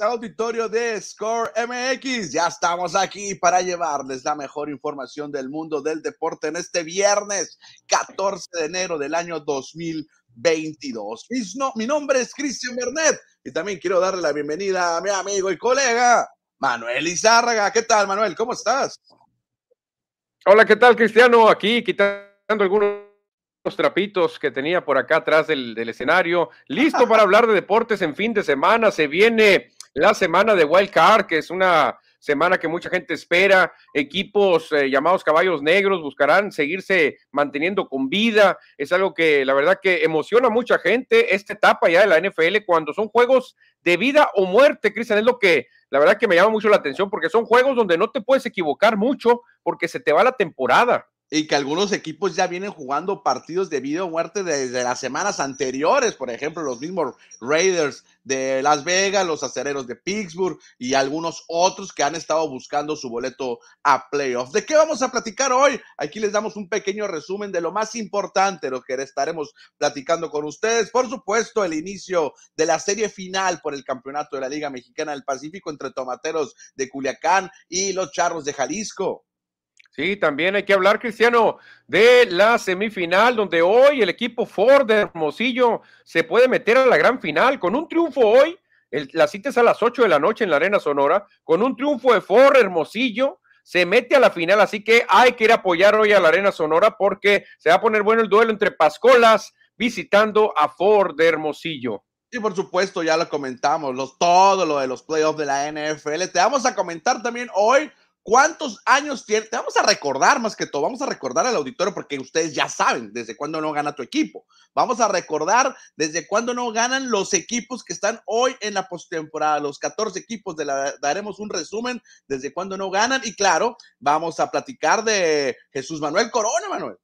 auditorio de Score MX. Ya estamos aquí para llevarles la mejor información del mundo del deporte en este viernes 14 de enero del año 2022. mi nombre es Cristian Bernet y también quiero darle la bienvenida a mi amigo y colega Manuel Izárraga. ¿Qué tal, Manuel? ¿Cómo estás? Hola, ¿qué tal, Cristiano? Aquí quitando algunos trapitos que tenía por acá atrás del, escenario. Listo para hablar de deportes en fin de semana. Se viene la semana de Wild Card, que es una semana que mucha gente espera. Equipos eh, llamados caballos negros buscarán seguirse manteniendo con vida. Es algo que la verdad que emociona a mucha gente esta etapa ya de la NFL cuando son juegos de vida o muerte, Cristian. Es lo que la verdad que me llama mucho la atención porque son juegos donde no te puedes equivocar mucho porque se te va la temporada y que algunos equipos ya vienen jugando partidos de vida o muerte desde las semanas anteriores, por ejemplo, los mismos Raiders de Las Vegas, los acereros de Pittsburgh y algunos otros que han estado buscando su boleto a playoffs. ¿De qué vamos a platicar hoy? Aquí les damos un pequeño resumen de lo más importante, lo que estaremos platicando con ustedes. Por supuesto, el inicio de la serie final por el campeonato de la Liga Mexicana del Pacífico entre Tomateros de Culiacán y los Charros de Jalisco. Sí, también hay que hablar, Cristiano, de la semifinal, donde hoy el equipo Ford de Hermosillo se puede meter a la gran final con un triunfo hoy. la cita es a las 8 de la noche en la Arena Sonora. Con un triunfo de Ford Hermosillo, se mete a la final. Así que hay que ir a apoyar hoy a la Arena Sonora porque se va a poner bueno el duelo entre Pascolas visitando a Ford de Hermosillo. Y por supuesto, ya lo comentamos, los, todo lo de los playoffs de la NFL. Te vamos a comentar también hoy ¿Cuántos años tiene? Te vamos a recordar más que todo, vamos a recordar al auditorio porque ustedes ya saben desde cuándo no gana tu equipo. Vamos a recordar desde cuándo no ganan los equipos que están hoy en la postemporada. Los 14 equipos de la, daremos un resumen desde cuándo no ganan y claro, vamos a platicar de Jesús Manuel Corona, Manuel.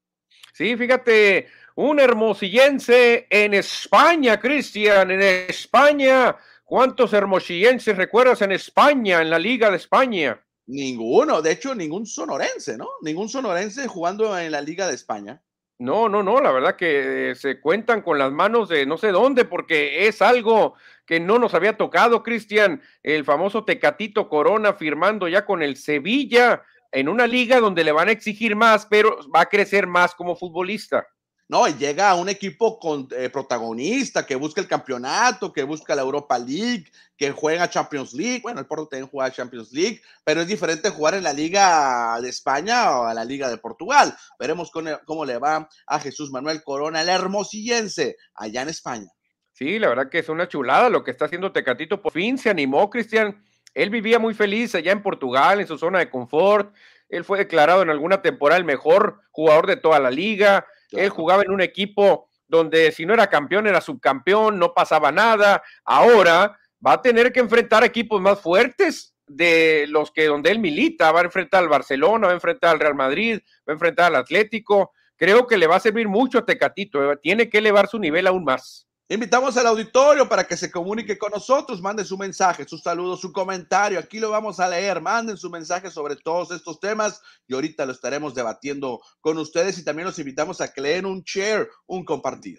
Sí, fíjate, un hermosillense en España, Cristian, en España. ¿Cuántos hermosillenses recuerdas en España, en la Liga de España? Ninguno, de hecho, ningún sonorense, ¿no? Ningún sonorense jugando en la Liga de España. No, no, no, la verdad que se cuentan con las manos de no sé dónde, porque es algo que no nos había tocado, Cristian, el famoso Tecatito Corona firmando ya con el Sevilla en una liga donde le van a exigir más, pero va a crecer más como futbolista. No, y llega a un equipo con, eh, protagonista que busca el campeonato, que busca la Europa League, que juega Champions League. Bueno, el Porto también juega Champions League, pero es diferente jugar en la Liga de España o a la Liga de Portugal. Veremos cómo, le va a Jesús Manuel Corona, el hermosillense, allá en España. Sí, la verdad que es una chulada lo que está haciendo Tecatito. Por fin se animó, Cristian. Él vivía muy feliz allá en Portugal, en su zona de confort. Él fue declarado en alguna temporada el mejor jugador de toda la liga él jugaba en un equipo donde si no era campeón era subcampeón, no pasaba nada. Ahora va a tener que enfrentar equipos más fuertes de los que donde él milita. Va a enfrentar al Barcelona, va a enfrentar al Real Madrid, va a enfrentar al Atlético. Creo que le va a servir mucho a Tecatito. Tiene que elevar su nivel aún más. Invitamos al auditorio para que se comunique con nosotros, manden su mensaje, su saludo, su comentario. Aquí lo vamos a leer. Manden su mensaje sobre todos estos temas y ahorita lo estaremos debatiendo con ustedes y también los invitamos a que leen un share, un compartir.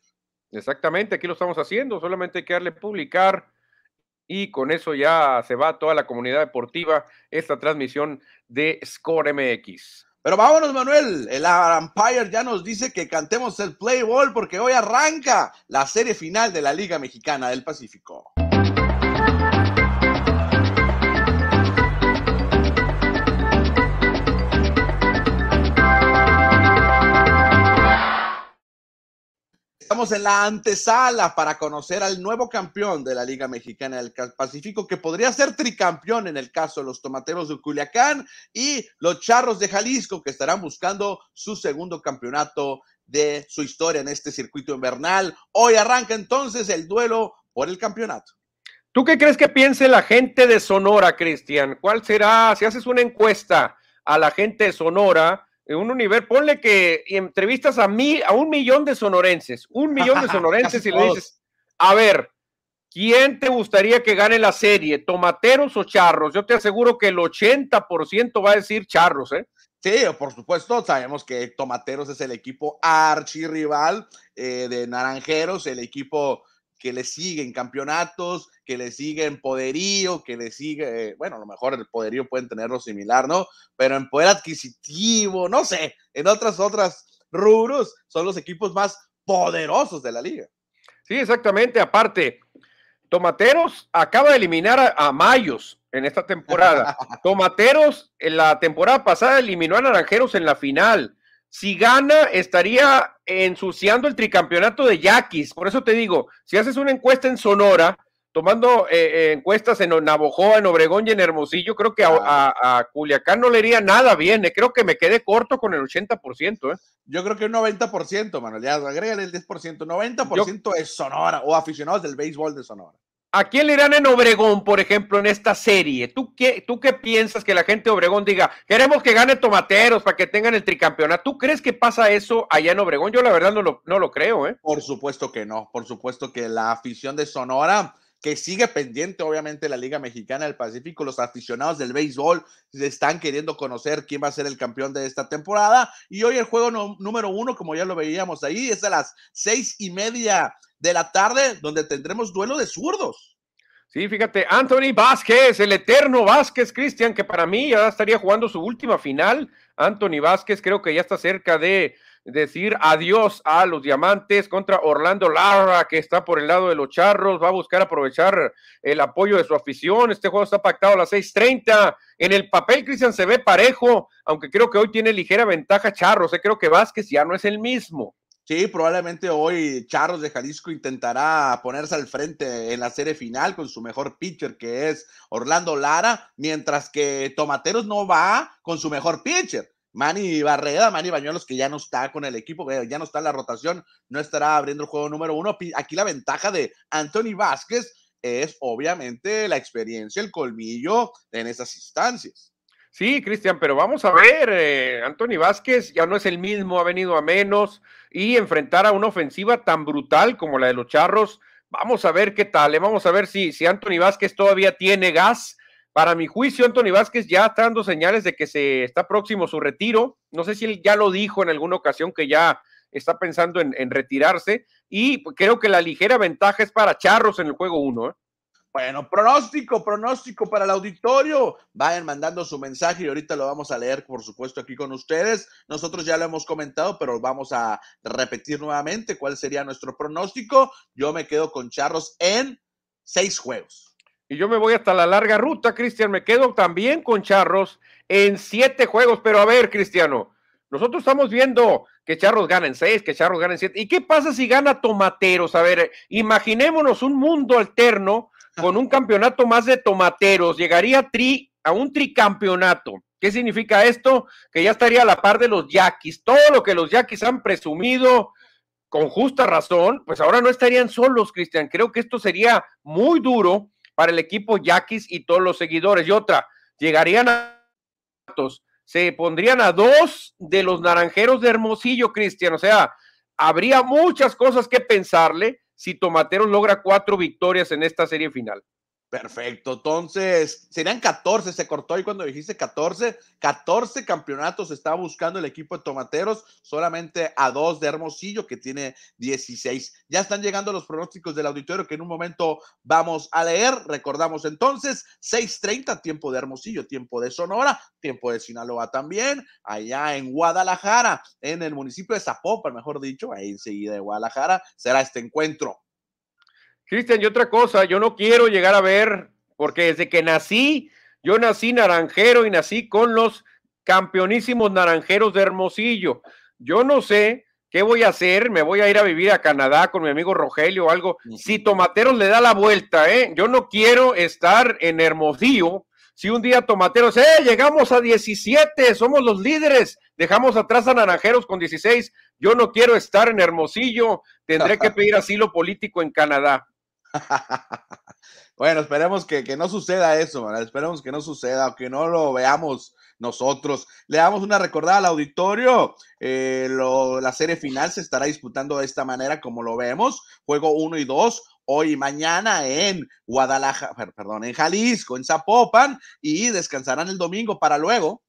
Exactamente, aquí lo estamos haciendo. Solamente hay que darle publicar y con eso ya se va toda la comunidad deportiva esta transmisión de Score MX. Pero vámonos, Manuel. El Empire ya nos dice que cantemos el play ball porque hoy arranca la serie final de la Liga Mexicana del Pacífico. Estamos en la antesala para conocer al nuevo campeón de la Liga Mexicana del Pacífico, que podría ser tricampeón en el caso de los Tomateros de Culiacán y los Charros de Jalisco, que estarán buscando su segundo campeonato de su historia en este circuito invernal. Hoy arranca entonces el duelo por el campeonato. ¿Tú qué crees que piense la gente de Sonora, Cristian? ¿Cuál será, si haces una encuesta a la gente de Sonora, un universo, ponle que entrevistas a mí, a un millón de sonorenses, un millón de sonorenses y le dices, a ver, ¿quién te gustaría que gane la serie? ¿Tomateros o charros? Yo te aseguro que el 80% va a decir charros, ¿eh? Sí, por supuesto, sabemos que Tomateros es el equipo archirrival eh, de Naranjeros, el equipo que le siguen campeonatos, que le siguen poderío, que le sigue, bueno, a lo mejor el poderío pueden tenerlo similar, ¿no? Pero en poder adquisitivo, no sé, en otras, otras rubros, son los equipos más poderosos de la liga. Sí, exactamente. Aparte, Tomateros acaba de eliminar a, Mayos en esta temporada. Tomateros en la temporada pasada eliminó a Naranjeros en la final. Si gana, estaría ensuciando el tricampeonato de Yaquis. Por eso te digo, si haces una encuesta en Sonora, tomando eh, eh, encuestas en Navojoa, en Obregón y en Hermosillo, creo que a, a, Culiacán no le iría nada bien. Eh. Creo que me quedé corto con el 80%. Yo creo que un 90%, Manuel. Ya agrégale el 10%. 90% es Sonora o aficionados del béisbol de Sonora. ¿A quién le irán en Obregón, por ejemplo, en esta serie? ¿Tú qué, ¿Tú qué piensas que la gente de Obregón diga, queremos que gane Tomateros para que tengan el tricampeonato? ¿Tú crees que pasa eso allá en Obregón? Yo la verdad no lo, no lo creo, ¿eh? Por supuesto que no, por supuesto que la afición de Sonora que sigue pendiente, obviamente, la Liga Mexicana del Pacífico. Los aficionados del béisbol están queriendo conocer quién va a ser el campeón de esta temporada. Y hoy el juego número uno, como ya lo veíamos ahí, es a las seis y media de la tarde, donde tendremos duelo de zurdos. Sí, fíjate, Anthony Vázquez, el eterno Vázquez, Cristian, que para mí ya estaría jugando su última final. Anthony Vázquez creo que ya está cerca de decir adiós a los diamantes contra Orlando Lara, que está por el lado de los charros, va a buscar aprovechar el apoyo de su afición. Este juego está pactado a las 6:30. En el papel, Cristian se ve parejo, aunque creo que hoy tiene ligera ventaja Charros. ¿eh? Creo que Vázquez ya no es el mismo. Sí, probablemente hoy Charros de Jalisco intentará ponerse al frente en la serie final con su mejor pitcher, que es Orlando Lara, mientras que Tomateros no va con su mejor pitcher. Manny Barreda, Manny Bañuelos, que ya no está con el equipo, ya no está en la rotación, no estará abriendo el juego número uno. Aquí la ventaja de Anthony Vázquez es obviamente la experiencia, el colmillo en esas instancias. Sí, Cristian, pero vamos a ver, eh, Anthony Vázquez ya no es el mismo, ha venido a menos y enfrentar a una ofensiva tan brutal como la de los Charros, vamos a ver qué tal, eh, vamos a ver si, si Anthony Vázquez todavía tiene gas para mi juicio, Anthony Vázquez ya está dando señales de que se está próximo su retiro. No sé si él ya lo dijo en alguna ocasión que ya está pensando en, retirarse. Y creo que la ligera ventaja es para Charros en el juego 1. ¿eh? Bueno, pronóstico, pronóstico para el auditorio. Vayan mandando su mensaje y ahorita lo vamos a leer, por supuesto, aquí con ustedes. Nosotros ya lo hemos comentado, pero vamos a repetir nuevamente cuál sería nuestro pronóstico. Yo me quedo con Charros en seis juegos y yo me voy hasta la larga ruta, Cristian. Me quedo también con Charros en siete juegos. Pero a ver, Cristiano, nosotros estamos viendo que Charros ganen seis, que Charros ganen siete. ¿Y qué pasa si gana Tomateros? A ver, imaginémonos un mundo alterno con un campeonato más de Tomateros. Llegaría tri, a un tricampeonato. ¿Qué significa esto? Que ya estaría a la par de los Yaquis. Todo lo que los Yaquis han presumido con justa razón, pues ahora no estarían solos, Cristian. Creo que esto sería muy duro para el equipo Yaquis y todos los seguidores. Y otra, llegarían a se pondrían a dos de los naranjeros de Hermosillo, Cristian. O sea, habría muchas cosas que pensarle si Tomateros logra cuatro victorias en esta serie final. Perfecto, entonces serían 14, se cortó ahí cuando dijiste 14, 14 campeonatos está buscando el equipo de Tomateros, solamente a dos de Hermosillo que tiene 16. Ya están llegando los pronósticos del auditorio que en un momento vamos a leer. Recordamos entonces 6:30 tiempo de Hermosillo, tiempo de Sonora, tiempo de Sinaloa también, allá en Guadalajara, en el municipio de Zapopan, mejor dicho, ahí enseguida de Guadalajara será este encuentro. Cristian, y otra cosa, yo no quiero llegar a ver, porque desde que nací, yo nací naranjero y nací con los campeonísimos naranjeros de Hermosillo. Yo no sé qué voy a hacer, me voy a ir a vivir a Canadá con mi amigo Rogelio o algo. Si Tomateros le da la vuelta, ¿eh? Yo no quiero estar en Hermosillo. Si un día Tomateros, ¡eh! Llegamos a 17, somos los líderes, dejamos atrás a Naranjeros con 16. Yo no quiero estar en Hermosillo, tendré que pedir asilo político en Canadá. bueno, esperemos que, no suceda eso, esperemos que no suceda que no lo veamos nosotros. Le damos una recordada al auditorio. Eh, la serie final se estará disputando de esta manera como lo vemos. Juego 1 y 2 hoy y mañana en Guadalajara, perdón, en Jalisco, en Zapopan y descansarán el domingo para luego.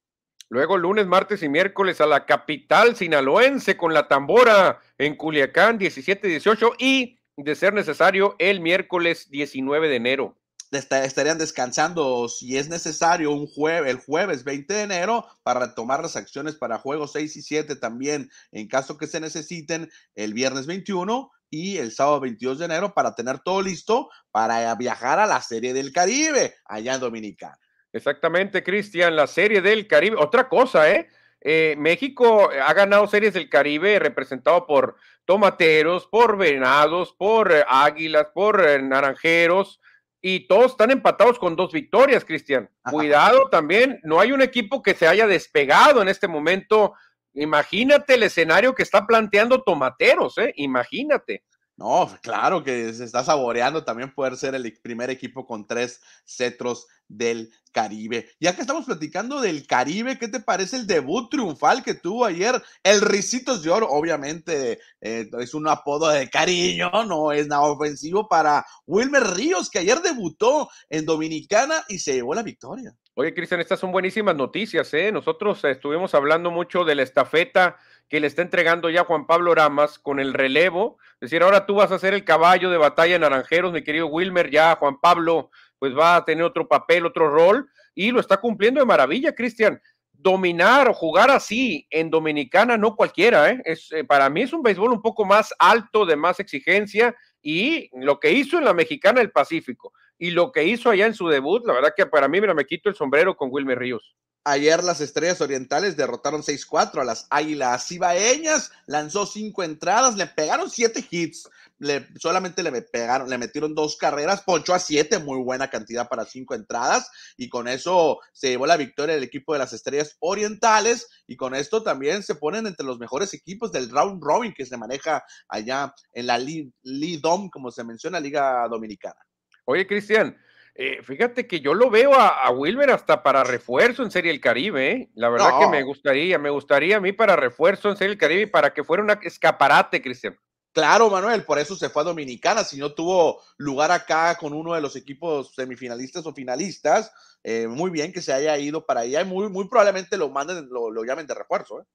Luego lunes, martes y miércoles a la capital sinaloense con la tambora en Culiacán 17-18 y de ser necesario, el miércoles 19 de enero. Estarían descansando, si es necesario, un jueves, el jueves 20 de enero para retomar las acciones para juegos 6 y 7 también, en caso que se necesiten, el viernes 21 y el sábado 22 de enero para tener todo listo para viajar a la Serie del Caribe, allá en Dominicana. Exactamente, Cristian, la Serie del Caribe. Otra cosa, ¿eh? Eh, México ha ganado series del Caribe representado por tomateros, por venados, por eh, águilas, por eh, naranjeros y todos están empatados con dos victorias, Cristian. Cuidado también, no hay un equipo que se haya despegado en este momento. Imagínate el escenario que está planteando Tomateros, ¿eh? Imagínate. No, claro que se está saboreando también poder ser el primer equipo con tres cetros del Caribe. Ya que estamos platicando del Caribe, ¿qué te parece el debut triunfal que tuvo ayer? El Ricitos de Oro, obviamente eh, es un apodo de cariño, no es nada ofensivo para Wilmer Ríos, que ayer debutó en Dominicana y se llevó la victoria. Oye, Cristian, estas son buenísimas noticias, ¿eh? Nosotros estuvimos hablando mucho de la estafeta que le está entregando ya Juan Pablo Ramas con el relevo. Es decir, ahora tú vas a ser el caballo de batalla Naranjeros, mi querido Wilmer, ya Juan Pablo pues va a tener otro papel, otro rol, y lo está cumpliendo de maravilla, Cristian. Dominar o jugar así en Dominicana, no cualquiera, ¿eh? Es, eh, para mí es un béisbol un poco más alto, de más exigencia, y lo que hizo en la Mexicana del Pacífico y lo que hizo allá en su debut, la verdad que para mí, me quito el sombrero con Wilmer Ríos. Ayer las Estrellas Orientales derrotaron 6-4 a las Águilas Cibaeñas, lanzó cinco entradas, le pegaron siete hits, le, solamente le pegaron, le metieron dos carreras, ponchó a siete, muy buena cantidad para cinco entradas, y con eso se llevó la victoria del equipo de las Estrellas Orientales, y con esto también se ponen entre los mejores equipos del round robin que se maneja allá en la Lidom, como se menciona, Liga Dominicana. Oye, Cristian, eh, fíjate que yo lo veo a, Wilmer hasta para refuerzo en Serie del Caribe. ¿eh? La verdad que me gustaría, me gustaría a mí para refuerzo en Serie del Caribe y para que fuera un escaparate, Cristian. Claro, Manuel, por eso se fue a Dominicana, si no tuvo lugar acá con uno de los equipos semifinalistas o finalistas, eh, muy bien que se haya ido para allá y muy, muy probablemente lo manden, lo, lo llamen de refuerzo.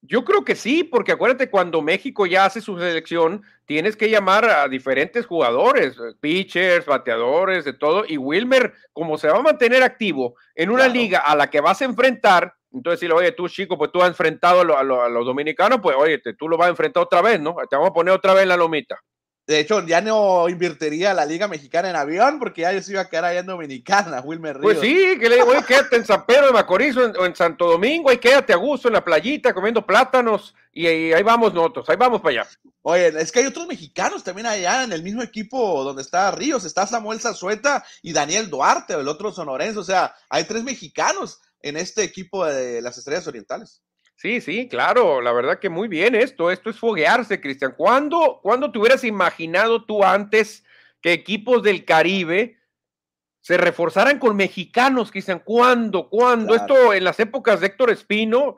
Yo creo que sí, porque acuérdate, cuando México ya hace su selección, tienes que llamar a diferentes jugadores, eh, pitchers, bateadores, de todo, y Wilmer, como se va a mantener activo en una liga a la que vas a enfrentar, entonces decirle, oye, tú chico, pues tú has enfrentado a, los dominicanos, pues oye, tú lo vas a enfrentar otra vez, ¿no? Te vamos a poner otra vez en la lomita. De hecho, ya no invertiría la Liga Mexicana en avión porque ya yo se iba a quedar allá en Dominicana, Wilmer Ríos. Pues sí, que le digo, oye, quédate en San Pedro de Macorís o en, Santo Domingo, y quédate a gusto en la playita comiendo plátanos y, ahí vamos nosotros, ahí vamos para allá. Oye, es que hay otros mexicanos también allá en el mismo equipo donde está Ríos, está Samuel Zazueta y Daniel Duarte, el otro sonorense, o sea, hay tres mexicanos en este equipo de las Estrellas Orientales. Sí, sí, claro, la verdad que muy bien esto, esto es foguearse, Cristian. ¿Cuándo, ¿Cuándo te hubieras imaginado tú antes que equipos del Caribe se reforzaran con mexicanos, Cristian? ¿Cuándo? ¿Cuándo? Esto en las épocas de Héctor Espino,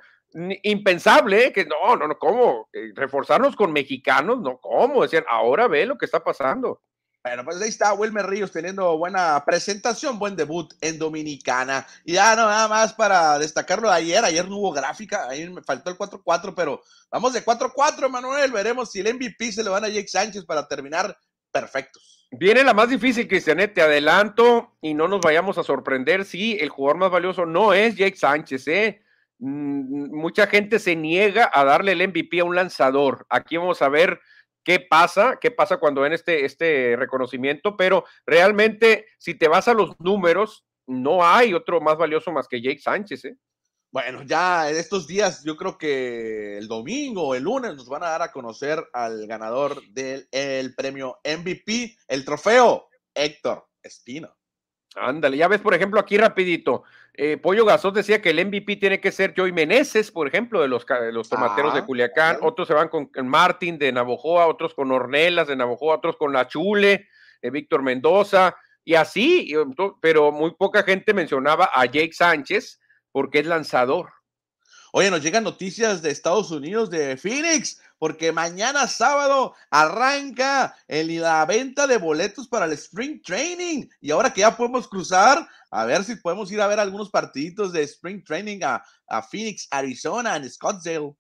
impensable, ¿eh? que no, no, no, ¿cómo? Eh, ¿Reforzarnos con mexicanos? No, ¿cómo? Decían, ahora ve lo que está pasando. Bueno, pues ahí está Wilmer Ríos teniendo buena presentación, buen debut en Dominicana. Y ya no, nada más para destacarlo de ayer. Ayer no hubo gráfica, ahí me faltó el 4-4, pero vamos de 4-4, Manuel. Veremos si el MVP se le van a Jake Sánchez para terminar perfectos. Viene la más difícil, Cristianet, te adelanto y no nos vayamos a sorprender si el jugador más valioso no es Jake Sánchez, ¿eh? Mm, mucha gente se niega a darle el MVP a un lanzador. Aquí vamos a ver qué pasa, qué pasa cuando ven este, este reconocimiento, pero realmente si te vas a los números, no hay otro más valioso más que Jake Sánchez. ¿eh? Bueno, ya en estos días, yo creo que el domingo o el lunes nos van a dar a conocer al ganador del premio MVP, el trofeo Héctor Espino. Ándale, ya ves, por ejemplo, aquí rapidito, eh, Pollo Gasón decía que el MVP tiene que ser Joey Meneses, por ejemplo, de los, los tomateros de ah, Culiacán, otros se van con Martín de Navojoa, otros con Ornelas de Navojoa, otros con La Chule, de Víctor Mendoza, y así, pero muy poca gente mencionaba a Jake Sánchez porque es lanzador. Oye, nos llegan noticias de Estados Unidos, de Phoenix, porque mañana sábado arranca la venta de boletos para el Spring Training. Y ahora que ya podemos cruzar, a ver si podemos ir a ver algunos partiditos de Spring Training a, Phoenix, Arizona, en Scottsdale.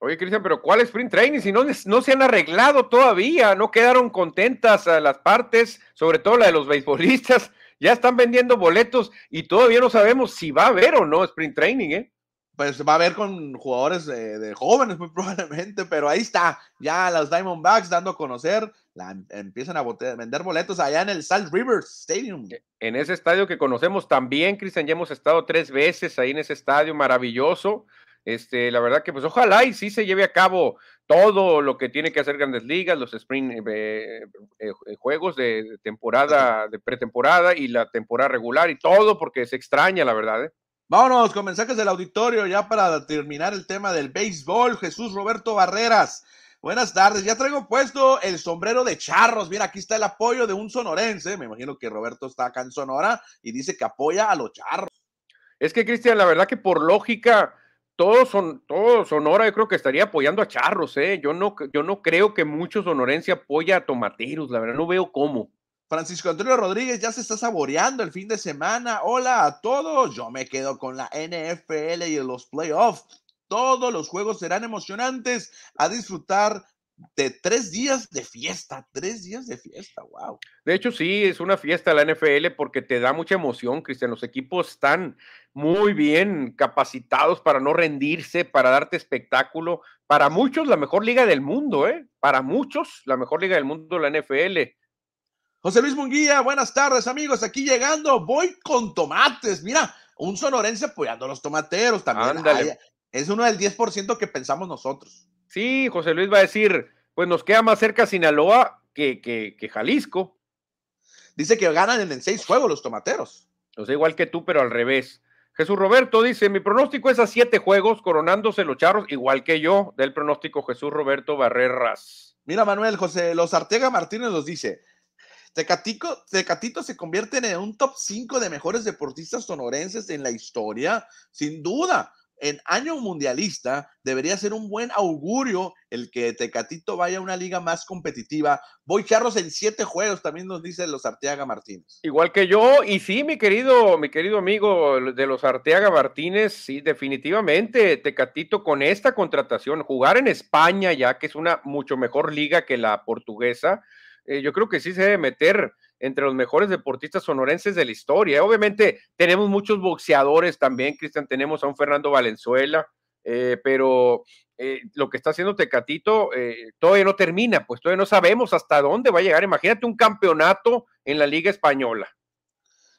Oye, Cristian, pero ¿cuál es sprint training? Si no, no se han arreglado todavía, no quedaron contentas a las partes, sobre todo la de los beisbolistas, ya están vendiendo boletos y todavía no sabemos si va a haber o no sprint training, ¿eh? Pues va a haber con jugadores de, jóvenes muy probablemente, pero ahí está, ya los Diamondbacks dando a conocer, la, empiezan a vender boletos allá en el Salt River Stadium. E, en ese estadio que conocemos también, Cristian, ya hemos estado tres veces ahí en ese estadio maravilloso. Este, la verdad que pues ojalá y sí se lleve a cabo todo lo que tiene que hacer Grandes Ligas, los sprint eh, eh, eh, juegos de temporada, de pretemporada y la temporada regular y todo porque se extraña, la verdad. Vámonos con mensajes del auditorio ya para terminar el tema del béisbol. Jesús Roberto Barreras. Buenas tardes, ya traigo puesto el sombrero de charros. Mira, aquí está el apoyo de un sonorense. Me imagino que Roberto está acá en Sonora y dice que apoya a los charros. Es que, Cristian, la verdad que por lógica, todos son, todos Sonora yo creo que estaría apoyando a Charros, ¿eh? Yo no, yo no creo que muchos sonorense apoya a Tomateros, la verdad, no veo cómo. Francisco Antonio Rodríguez ya se está saboreando el fin de semana. Hola a todos, yo me quedo con la NFL y los playoffs. Todos los juegos serán emocionantes a disfrutar de tres días de fiesta, tres días de fiesta, wow. De hecho, sí, es una fiesta la NFL porque te da mucha emoción, Cristian. Los equipos están muy bien capacitados para no rendirse, para darte espectáculo. Para muchos, la mejor liga del mundo, ¿eh? Para muchos, la mejor liga del mundo, la NFL. José Luis Munguía, buenas tardes, amigos. Aquí llegando, voy con tomates. Mira, un sonorense apoyando a los tomateros también. es uno del 10% que pensamos nosotros. Sí, José Luis va a decir, pues nos queda más cerca Sinaloa que, que, Jalisco. Dice que ganan en seis juegos los tomateros. O sea, igual que tú, pero al revés. Jesús Roberto dice, mi pronóstico es a siete juegos, coronándose los charros, igual que yo, del pronóstico Jesús Roberto Barreras. Mira, Manuel, José, los Artega Martínez nos dice, Tecatico, Tecatito se convierte en un top 5 de mejores deportistas sonorenses en la historia, sin duda en año mundialista debería ser un buen augurio el que Tecatito vaya a una liga más competitiva. Voy charros en siete juegos, también nos dice los Arteaga Martínez. Igual que yo, y sí, mi querido, mi querido amigo de los Arteaga Martínez, sí, definitivamente, Tecatito con esta contratación, jugar en España ya, que es una mucho mejor liga que la portuguesa, eh, yo creo que sí se debe meter entre los mejores deportistas sonorenses de la historia. Obviamente tenemos muchos boxeadores también, Cristian, tenemos a un Fernando Valenzuela, eh, pero eh, lo que está haciendo Tecatito eh, todavía no termina, pues todavía no sabemos hasta dónde va a llegar. Imagínate un campeonato en la Liga Española.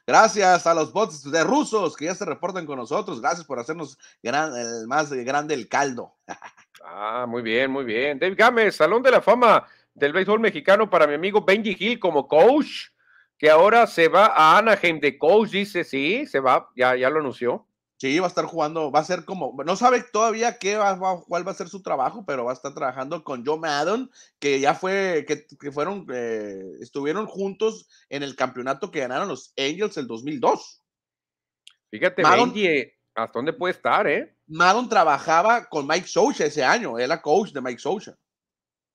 Gracias a los bots de rusos que ya se reportan con nosotros. Gracias por hacernos el más grande el caldo. ah, muy bien, muy bien. Dave Gámez, Salón de la Fama del béisbol mexicano para mi amigo Benji Hill como coach, que ahora se va a Anaheim de coach, dice, sí, se va, ya, ya lo anunció. Sí, va a estar jugando, va a ser como, no sabe todavía qué va, cuál va a ser su trabajo, pero va a estar trabajando con Joe Madden, que ya fue, que, fueron, eh, estuvieron juntos en el campeonato que ganaron los Angels el 2002. Fíjate, Benji, ¿hasta dónde puede estar, eh? Madden trabajaba con Mike Socha ese año, era coach de Mike Socha.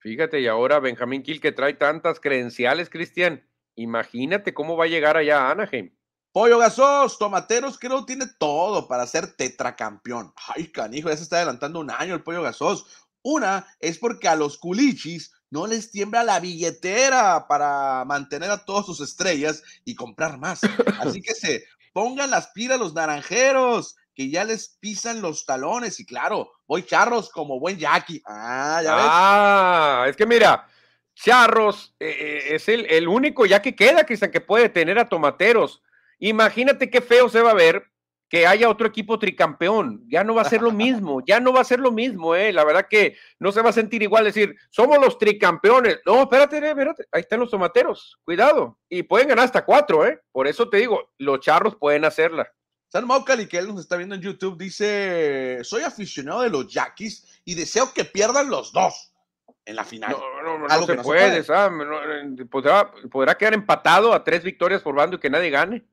Fíjate, y ahora Benjamín Kill que trae tantas credenciales, Cristian. Imagínate cómo va a llegar allá a Anaheim. Pollo Gasos, Tomateros creo tiene todo para ser tetracampeón. Ay, canijo, ya se está adelantando un año el Pollo Gasos. Una es porque a los culichis no les tiembla la billetera para mantener a todas sus estrellas y comprar más. Así que se pongan las pilas los naranjeros que ya les pisan los talones y claro, voy charros como buen Jackie. Ah, ya ves. Ah, es que mira, Charros eh, eh, es el, el, único ya que queda, Cristian, que puede tener a Tomateros. Imagínate qué feo se va a ver que haya otro equipo tricampeón. Ya no va a ser lo mismo, ya no va a ser lo mismo, ¿eh? La verdad que no se va a sentir igual decir, somos los tricampeones. No, espérate, espérate, ahí están los tomateros, cuidado. Y pueden ganar hasta cuatro, ¿eh? Por eso te digo, los charros pueden hacerla. San Maucali, que él nos está viendo en YouTube, dice: Soy aficionado de los Yaquis y deseo que pierdan los dos en la final. No, no, no, se, puede, Podrá, quedar empatado a tres victorias por bando y que nadie gane.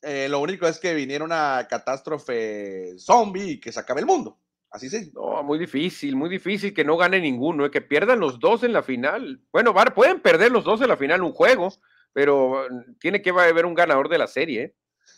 Eh, lo único es que viniera una catástrofe zombie y que se acabe el mundo. Así sí. No, muy difícil, muy difícil que no gane ninguno, eh, que pierdan los dos en la final. Bueno, pueden perder los dos en la final un juego, pero mm, tiene que haber un ganador de la serie. ¿eh?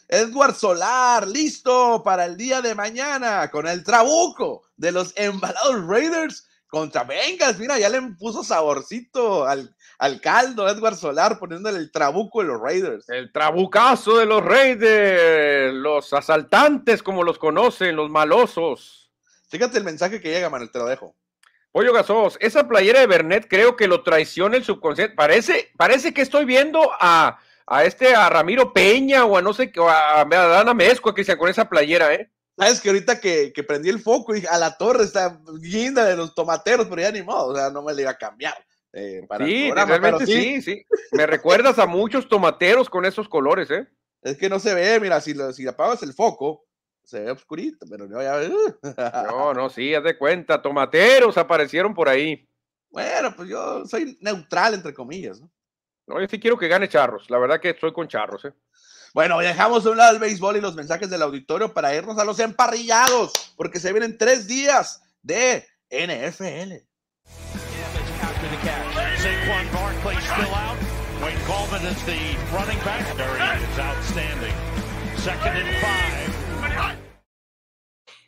Edward Solar, listo para el día de mañana con el trabuco de los embalados Raiders contra Bengals. Mira, ya le puso saborcito al, al caldo Edward Solar poniéndole el trabuco de los Raiders. El trabucazo de los Raiders, los asaltantes como los conocen, los malosos. Fíjate el mensaje que llega, Manuel, te lo dejo. Pollo Gasos, esa playera de Bernet creo que lo traiciona el subconsciente. Parece, parece que estoy viendo a, a este, a Ramiro Peña o a no sé qué, a, a Dana Mezcua, Cristian, con esa playera, ¿eh? Sabes que ahorita que, que prendí el foco y a la torre está guinda de los tomateros, pero ya ni modo, o sea, no me le iba a cambiar. Eh, para sí, realmente sí. sí, Me recuerdas a muchos tomateros con esos colores, ¿eh? Es que no se ve, mira, si, si apagas el foco, se ve oscurito, pero no, ya No, no, sí, haz de cuenta, tomateros aparecieron por ahí. Bueno, pues yo soy neutral, entre comillas, ¿no? No, yo sí quiero que gane Charros, la verdad que estoy con Charros, ¿eh? Bueno, dejamos de un lado el béisbol y los mensajes del auditorio para irnos a los emparrillados, porque se vienen tres días de NFL. Second and five.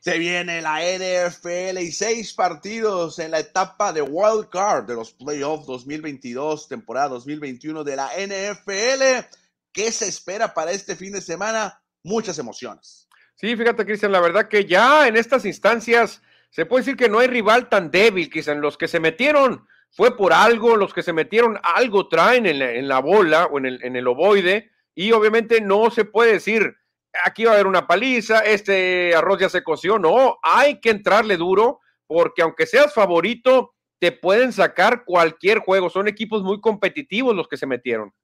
Se viene la NFL y seis partidos en la etapa de Wild Card de los Playoffs 2022, temporada 2021 de la NFL. ¿Qué se espera para este fin de semana? Muchas emociones. Sí, fíjate, Cristian, la verdad que ya en estas instancias se puede decir que no hay rival tan débil, Cristian. Los que se metieron fue por algo, los que se metieron algo traen en la, bola o en el, en el ovoide, y obviamente no se puede decir aquí va a haber una paliza, este arroz ya se coció. No, hay que entrarle duro porque aunque seas favorito, te pueden sacar cualquier juego. Son equipos muy competitivos los que se metieron.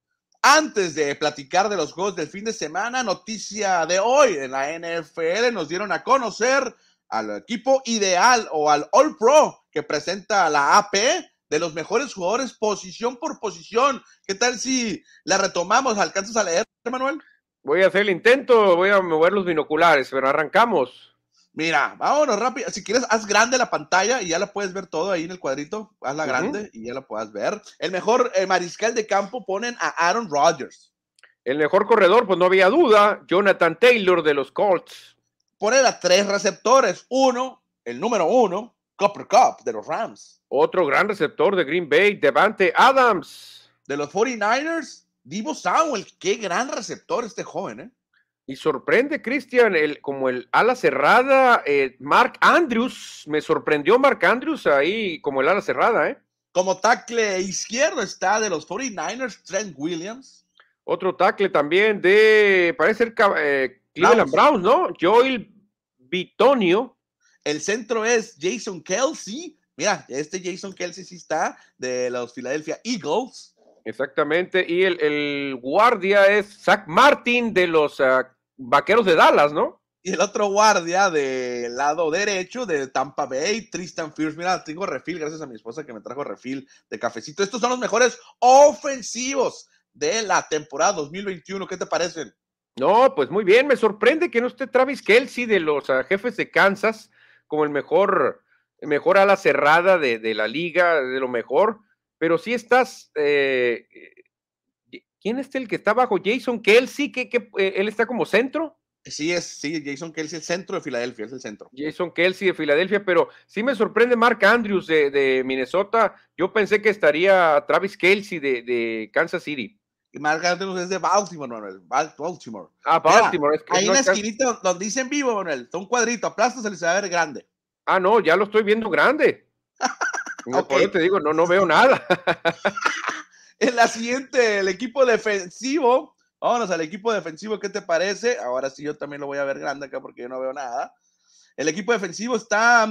Antes de platicar de los juegos del fin de semana, noticia de hoy en la NFL nos dieron a conocer al equipo ideal o al All Pro que presenta la AP de los mejores jugadores posición por posición. ¿Qué tal si la retomamos? ¿Alcanzas a leer, Manuel? Voy a hacer el intento, voy a mover los binoculares, pero arrancamos. Mira, vámonos rápido. Si quieres, haz grande la pantalla y ya la puedes ver todo ahí en el cuadrito. Hazla grande y ya la puedas ver. El mejor eh, mariscal de campo ponen a Aaron Rodgers. El mejor corredor, pues no había duda, Jonathan Taylor de los Colts. Ponen a tres receptores. Uno, el número uno, Copper Cup de los Rams. Otro gran receptor de Green Bay, Devante Adams. De los 49ers, Divo Samuel, qué gran receptor este joven, ¿eh? Y sorprende, Cristian, el, como el ala cerrada, eh, Mark Andrews, me sorprendió Mark Andrews ahí como el ala cerrada, ¿eh? Como tackle izquierdo está de los 49ers, Trent Williams. Otro tackle también de, parece ser eh, Cleveland Browns, ¿no? Joel Bitonio. El centro es Jason Kelsey. Mira, este Jason Kelsey sí está de los Philadelphia Eagles. Exactamente, y el, guardia es Zach Martin de los ah, Vaqueros de Dallas, ¿no? Y el otro guardia del lado derecho de Tampa Bay, Tristan Fierce. Mira, tengo refil, gracias a mi esposa que me trajo refil de cafecito. Estos son los mejores ofensivos de la temporada 2021. ¿Qué te parecen? No, pues muy bien. Me sorprende que no esté Travis Kelsey de los ah, jefes de Kansas como el mejor, mejor ala cerrada de, de la liga, de lo mejor pero si estás. Eh, ¿Quién es el que está bajo? Jason Kelsey, que, que eh, él está como centro. Sí, es, sí, Jason Kelsey, el centro de Filadelfia, es el centro. Jason Kelsey de Filadelfia, pero sí me sorprende Mark Andrews de, Minnesota. Yo pensé que estaría Travis Kelsey de, Kansas City. Y Mark Andrews es de Baltimore, Manuel. Baltimore. Ah, Baltimore. ahí en la esquinita donde dicen vivo, Manuel. Está un cuadrito, aplástase y se va a ver grande. Ah, no, ya lo estoy viendo grande. No, te digo, no, no veo nada. en la siguiente, el equipo defensivo. Vámonos al equipo defensivo, ¿qué te parece? Ahora sí, yo también lo voy a ver grande acá porque yo no veo nada. El equipo defensivo está,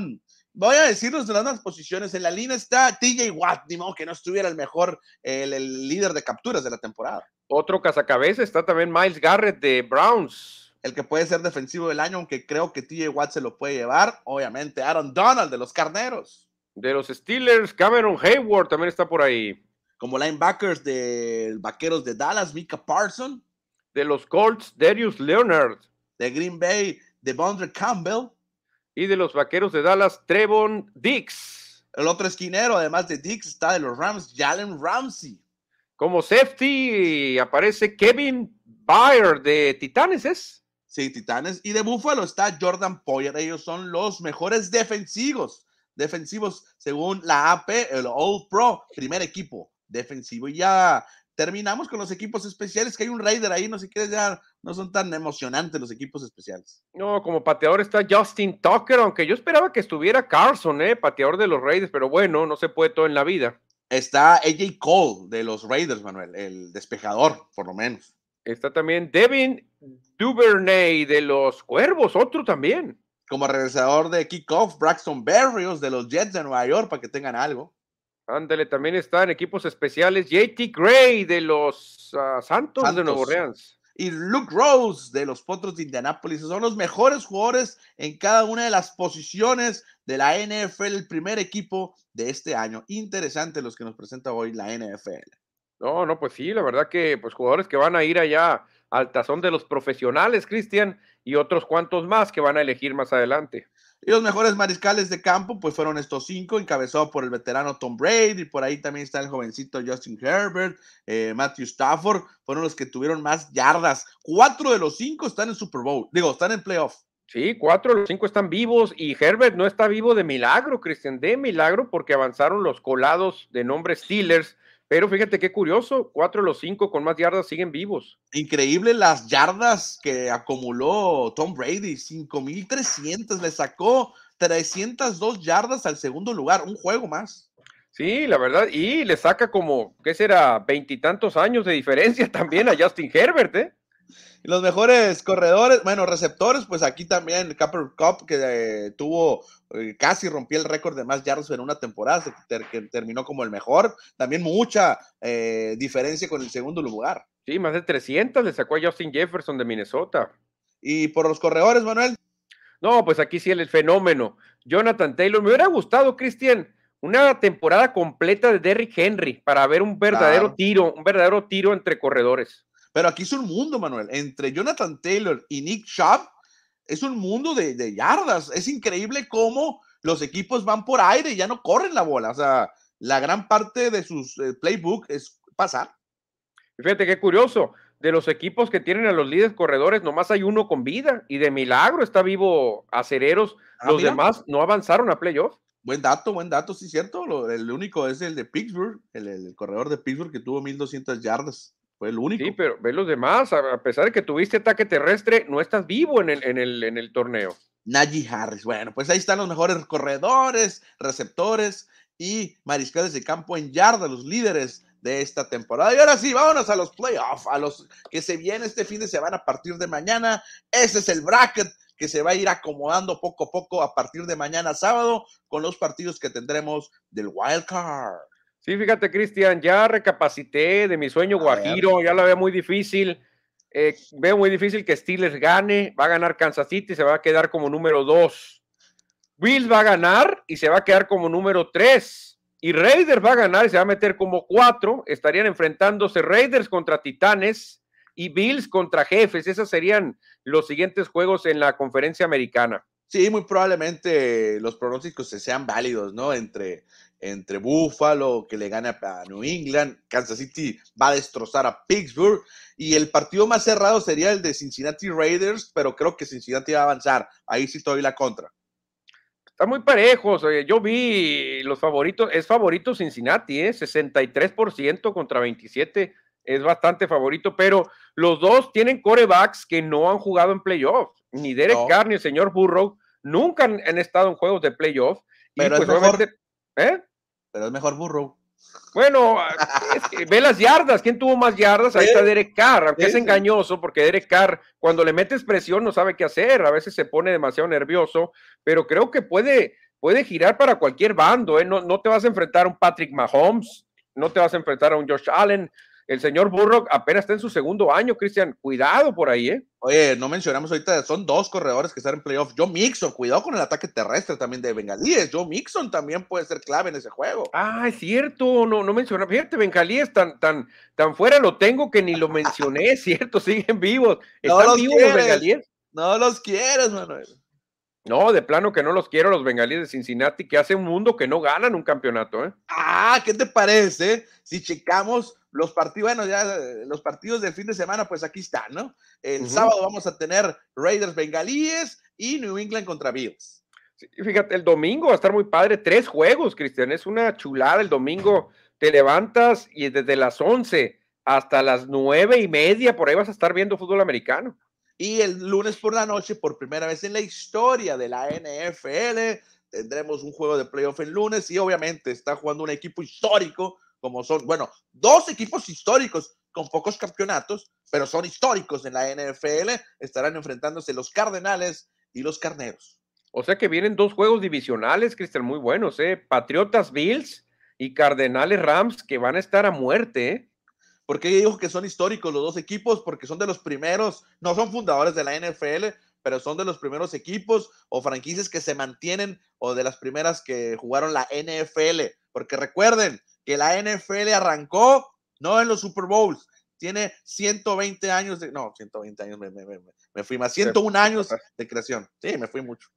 voy a decirles de las posiciones. En la línea está TJ Watt, ni modo que no estuviera el mejor, el, el líder de capturas de la temporada. Otro cazacabeza está también Miles Garrett de Browns. El que puede ser defensivo del año, aunque creo que TJ Watt se lo puede llevar. Obviamente, Aaron Donald de los Carneros. De los Steelers, Cameron Hayward también está por ahí. Como linebackers de Vaqueros de Dallas, Mika Parson. De los Colts, Darius Leonard. De Green Bay, Devondre Campbell. Y de los Vaqueros de Dallas, Trevon Dix. El otro esquinero, además de Dix, está de los Rams, Jalen Ramsey. Como safety aparece Kevin Bayer de Titanes, ¿es? Sí, Titanes. Y de Buffalo está Jordan Poyer. Ellos son los mejores defensivos. Defensivos, según la AP, el All Pro, primer equipo defensivo. Y ya terminamos con los equipos especiales, que hay un Raider ahí, no sé qué, ya no son tan emocionantes los equipos especiales. No, como pateador está Justin Tucker, aunque yo esperaba que estuviera Carson, eh, pateador de los Raiders, pero bueno, no se puede todo en la vida. Está AJ Cole de los Raiders, Manuel, el despejador, por lo menos. Está también Devin Duvernay de los Cuervos, otro también. Como regresador de kickoff, Braxton Berrios de los Jets de Nueva York, para que tengan algo. Ándale, también está en equipos especiales JT Gray de los ah, Santos, de Nueva Orleans. Y Luke Rose de los Potros de Indianapolis. Son los mejores jugadores en cada una de las posiciones de la NFL, el primer equipo de este año. Interesante los que nos presenta hoy la NFL. No, no, pues sí, la verdad que pues jugadores que van a ir allá al tazón de los profesionales, Cristian, y otros cuantos más que van a elegir más adelante. Y los mejores mariscales de campo, pues fueron estos cinco, encabezados por el veterano Tom Brady, y por ahí también está el jovencito Justin Herbert, eh, Matthew Stafford, fueron los que tuvieron más yardas. Cuatro de los cinco están en Super Bowl, digo, están en playoff. Sí, cuatro de los cinco están vivos y Herbert no está vivo de milagro, Cristian, de milagro, porque avanzaron los colados de nombre Steelers pero fíjate qué curioso, cuatro de los cinco con más yardas siguen vivos. Increíble las yardas que acumuló Tom Brady, 5.300, le sacó 302 yardas al segundo lugar, un juego más. Sí, la verdad, y le saca como, ¿qué será? Veintitantos años de diferencia también a Justin Herbert, ¿eh? Y los mejores corredores, bueno, receptores, pues aquí también Copper Cup, que eh, tuvo eh, casi rompió el récord de más yardas en una temporada, que terminó como el mejor. También mucha eh, diferencia con el segundo lugar. Sí, más de 300 le sacó a Justin Jefferson de Minnesota. ¿Y por los corredores, Manuel? No, pues aquí sí el fenómeno. Jonathan Taylor. Me hubiera gustado, Cristian, una temporada completa de Derrick Henry para ver un verdadero tiro, un verdadero tiro entre corredores. Pero aquí es un mundo, Manuel. Entre Jonathan Taylor y Nick Chubb, es un mundo de, yardas. Es increíble cómo los equipos van por aire y ya no corren la bola. O sea, la gran parte de sus eh, playbook es pasar. Fíjate qué curioso. De los equipos que tienen a los líderes corredores, nomás hay uno con vida y de milagro está vivo Acereros. Ah, los demás no avanzaron a playoff. Buen dato, buen dato, sí, cierto. el único es el de Pittsburgh, el, el corredor de Pittsburgh que tuvo 1200 yardas el único. Sí, pero ve los demás, a pesar de que tuviste ataque terrestre, no estás vivo en el, en el, en el torneo. Najee Harris, bueno, pues ahí están los mejores corredores, receptores y mariscales de campo en yarda, los líderes de esta temporada. Y ahora sí, vámonos a los playoffs, a los que se vienen este fin de semana a partir de mañana. Ese es el bracket que se va a ir acomodando poco a poco a partir de mañana sábado con los partidos que tendremos del Wild Card. Sí, fíjate, Cristian, ya recapacité de mi sueño guajiro, ya la veo muy difícil. Eh, veo muy difícil que Steelers gane, va a ganar Kansas City, se va a quedar como número dos. Bills va a ganar y se va a quedar como número tres. Y Raiders va a ganar y se va a meter como cuatro. Estarían enfrentándose Raiders contra Titanes y Bills contra Jefes. Esos serían los siguientes juegos en la conferencia americana. Sí, muy probablemente los pronósticos sean válidos, ¿no? Entre entre Buffalo, que le gana a New England, Kansas City va a destrozar a Pittsburgh y el partido más cerrado sería el de Cincinnati Raiders, pero creo que Cincinnati va a avanzar. Ahí sí estoy la contra. Está muy parejos. Yo vi los favoritos, es favorito Cincinnati, ¿eh? 63% contra 27, es bastante favorito, pero los dos tienen corebacks que no han jugado en playoffs. Ni Derek Carr ni el señor Burrow nunca han, estado en juegos de playoff. Pero pues, es ¿eh? Pero es mejor Burrow. Bueno, ve las yardas. ¿Quién tuvo más yardas? Ahí está Derek Carr, aunque es engañoso, porque Derek Carr, cuando le metes presión, no sabe qué hacer. A veces se pone demasiado nervioso, pero creo que puede, puede girar para cualquier bando. ¿eh? No, no te vas a enfrentar a un Patrick Mahomes, no te vas a enfrentar a un Josh Allen. El señor Burrock apenas está en su segundo año, Cristian. Cuidado por ahí, ¿eh? Oye, no mencionamos ahorita, son dos corredores que están en playoff. Joe Mixon, cuidado con el ataque terrestre también de Bengalíes. Joe Mixon también puede ser clave en ese juego. Ah, es cierto, no, no mencionamos. Fíjate, Bengalíes tan, tan, tan fuera lo tengo que ni lo mencioné, es cierto, siguen vivos. ¿Están no vivos los Bengalíes? No los quieres, Manuel. No, de plano que no los quiero los bengalíes de Cincinnati, que hace un mundo que no ganan un campeonato. ¿eh? Ah, ¿qué te parece si checamos los partidos, bueno, ya los partidos del fin de semana, pues aquí están, ¿no? El sábado vamos a tener Raiders Bengalíes y New England contra Bills. fíjate, el domingo va a estar muy padre, tres juegos, Cristian, es una chulada el domingo. Te levantas y desde las 11 hasta las nueve y media, por ahí vas a estar viendo fútbol americano. Y el lunes por la noche, por primera vez en la historia de la NFL, tendremos un juego de playoff el lunes y obviamente está jugando un equipo histórico, como son, bueno, dos equipos históricos con pocos campeonatos, pero son históricos en la NFL, estarán enfrentándose los Cardenales y los Carneros. O sea que vienen dos juegos divisionales, Cristian, muy buenos, ¿eh? Patriotas Bills y Cardenales Rams que van a estar a muerte, ¿eh? ¿Por qué digo que son históricos los dos equipos? Porque son de los primeros, no son fundadores de la NFL, pero son de los primeros equipos o franquicias que se mantienen o de las primeras que jugaron la NFL. Porque recuerden que la NFL arrancó no en los Super Bowls, tiene 120 años de, no, 120 años, me, me fui más, 101 años de creación. Sí, me fui mucho.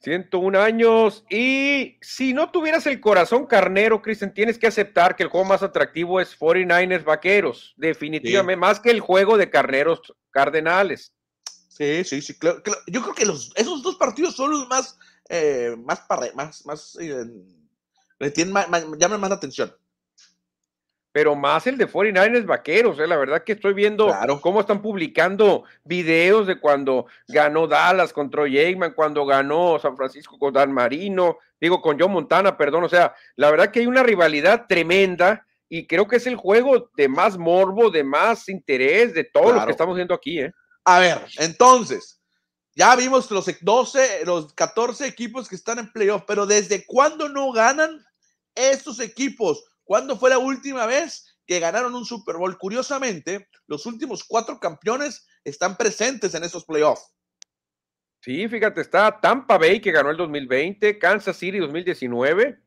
101 años. Y si no tuvieras el corazón carnero, Cristian, tienes que aceptar que el juego más atractivo es 49ers Vaqueros. Definitivamente, más que el juego de carneros cardenales. Sí, sí, sí. Yo creo que los, esos dos partidos son los más, eh, más, más, más, eh, tienen llaman más la atención pero más el de 49ers vaqueros, eh, la verdad que estoy viendo cómo están publicando videos de cuando ganó Dallas contra Jakeman, cuando ganó San Francisco con Dan Marino, digo con John Montana, perdón, o sea, la verdad que hay una rivalidad tremenda y creo que es el juego de más morbo, de más interés de todo lo que estamos viendo aquí, ¿eh? A ver, entonces, ya vimos los 12, los 14 equipos que están en playoff, pero ¿desde cuándo no ganan estos equipos? ¿Cuándo fue la última vez que ganaron un Super Bowl? Curiosamente, los últimos cuatro campeones están presentes en esos playoffs. Sí, fíjate, está Tampa Bay que ganó el 2020, Kansas City 2019.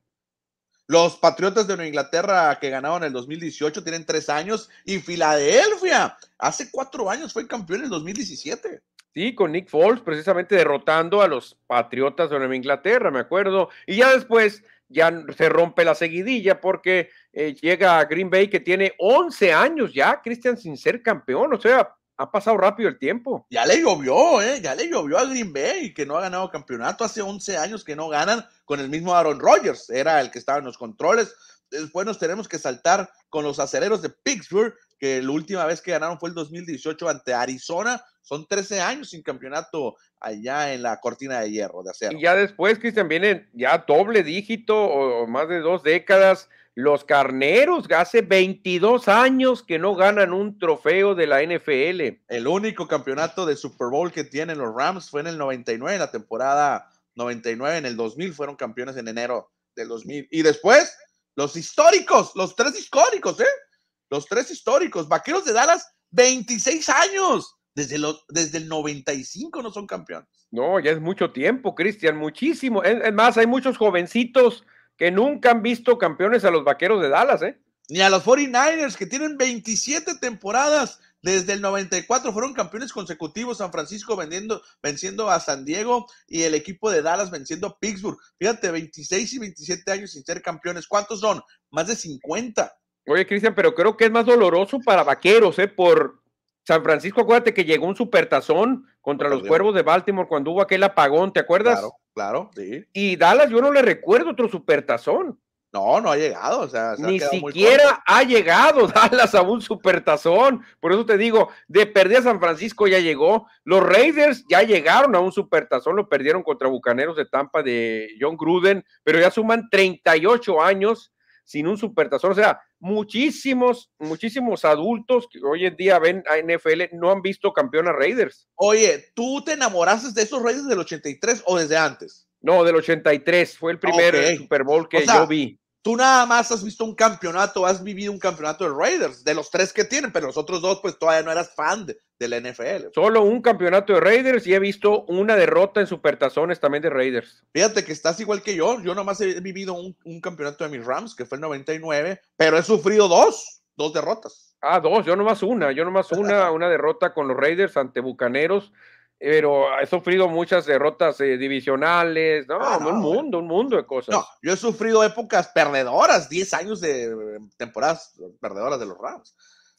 Los Patriotas de Nueva Inglaterra que ganaron el 2018 tienen tres años y Filadelfia hace cuatro años fue campeón en el 2017. Sí, con Nick Foles precisamente derrotando a los Patriotas de Nueva Inglaterra, me acuerdo. Y ya después ya se rompe la seguidilla porque eh, llega a Green Bay que tiene 11 años ya, Cristian, sin ser campeón. O sea, ha pasado rápido el tiempo. Ya le llovió, ¿eh? Ya le llovió a Green Bay que no ha ganado campeonato. Hace 11 años que no ganan con el mismo Aaron Rodgers. Era el que estaba en los controles. Después nos tenemos que saltar con los acereros de Pittsburgh, que la última vez que ganaron fue el 2018 ante Arizona. Son 13 años sin campeonato allá en la cortina de hierro de acero. Y ya después, Cristian, vienen ya doble dígito o, más de dos décadas. Los carneros, hace 22 años que no ganan un trofeo de la NFL. El único campeonato de Super Bowl que tienen los Rams fue en el 99, en la temporada 99, en el 2000 fueron campeones en enero del 2000. Y después, los históricos, los tres históricos, ¿eh? Los tres históricos, Vaqueros de Dallas, 26 años. Desde, los, desde el 95 no son campeones. No, ya es mucho tiempo, Cristian, muchísimo. Es, más, hay muchos jovencitos que nunca han visto campeones a los Vaqueros de Dallas, ¿eh? Ni a los 49ers, que tienen 27 temporadas. Desde el 94 fueron campeones consecutivos, San Francisco vendiendo, venciendo a San Diego y el equipo de Dallas venciendo a Pittsburgh. Fíjate, 26 y 27 años sin ser campeones. ¿Cuántos son? Más de 50. Oye, Cristian, pero creo que es más doloroso para Vaqueros, ¿eh? Por, San Francisco, acuérdate que llegó un supertazón contra los cuervos de Baltimore cuando hubo aquel apagón, ¿te acuerdas? Claro, claro, sí. Y Dallas, yo no le recuerdo otro supertazón. No, no ha llegado, o sea, ni siquiera ha llegado Dallas a un supertazón. Por eso te digo, de a San Francisco ya llegó. Los Raiders ya llegaron a un supertazón, lo perdieron contra Bucaneros de Tampa de John Gruden, pero ya suman 38 años sin un supertazón. O sea, muchísimos, muchísimos adultos que hoy en día ven a NFL no han visto campeón a Raiders. Oye, ¿tú te enamoraste de esos Raiders del 83 o desde antes? No, del 83, fue el primer Super Bowl que yo vi. Tú nada más has visto un campeonato, has vivido un campeonato de Raiders, de los tres que tienen, pero los otros dos, pues todavía no eras fan de, la NFL. Solo un campeonato de Raiders y he visto una derrota en supertazones también de Raiders. Fíjate que estás igual que yo. Yo nomás he vivido un, un campeonato de mis Rams, que fue el 99, pero he sufrido dos, dos derrotas. Ah, dos, yo nomás una, yo nomás una, una derrota con los Raiders ante Bucaneros pero he sufrido muchas derrotas eh, divisionales, ¿no? Ah, un mundo, un mundo de cosas. No, yo he sufrido épocas perdedoras, 10 años de temporadas perdedoras de los Rams.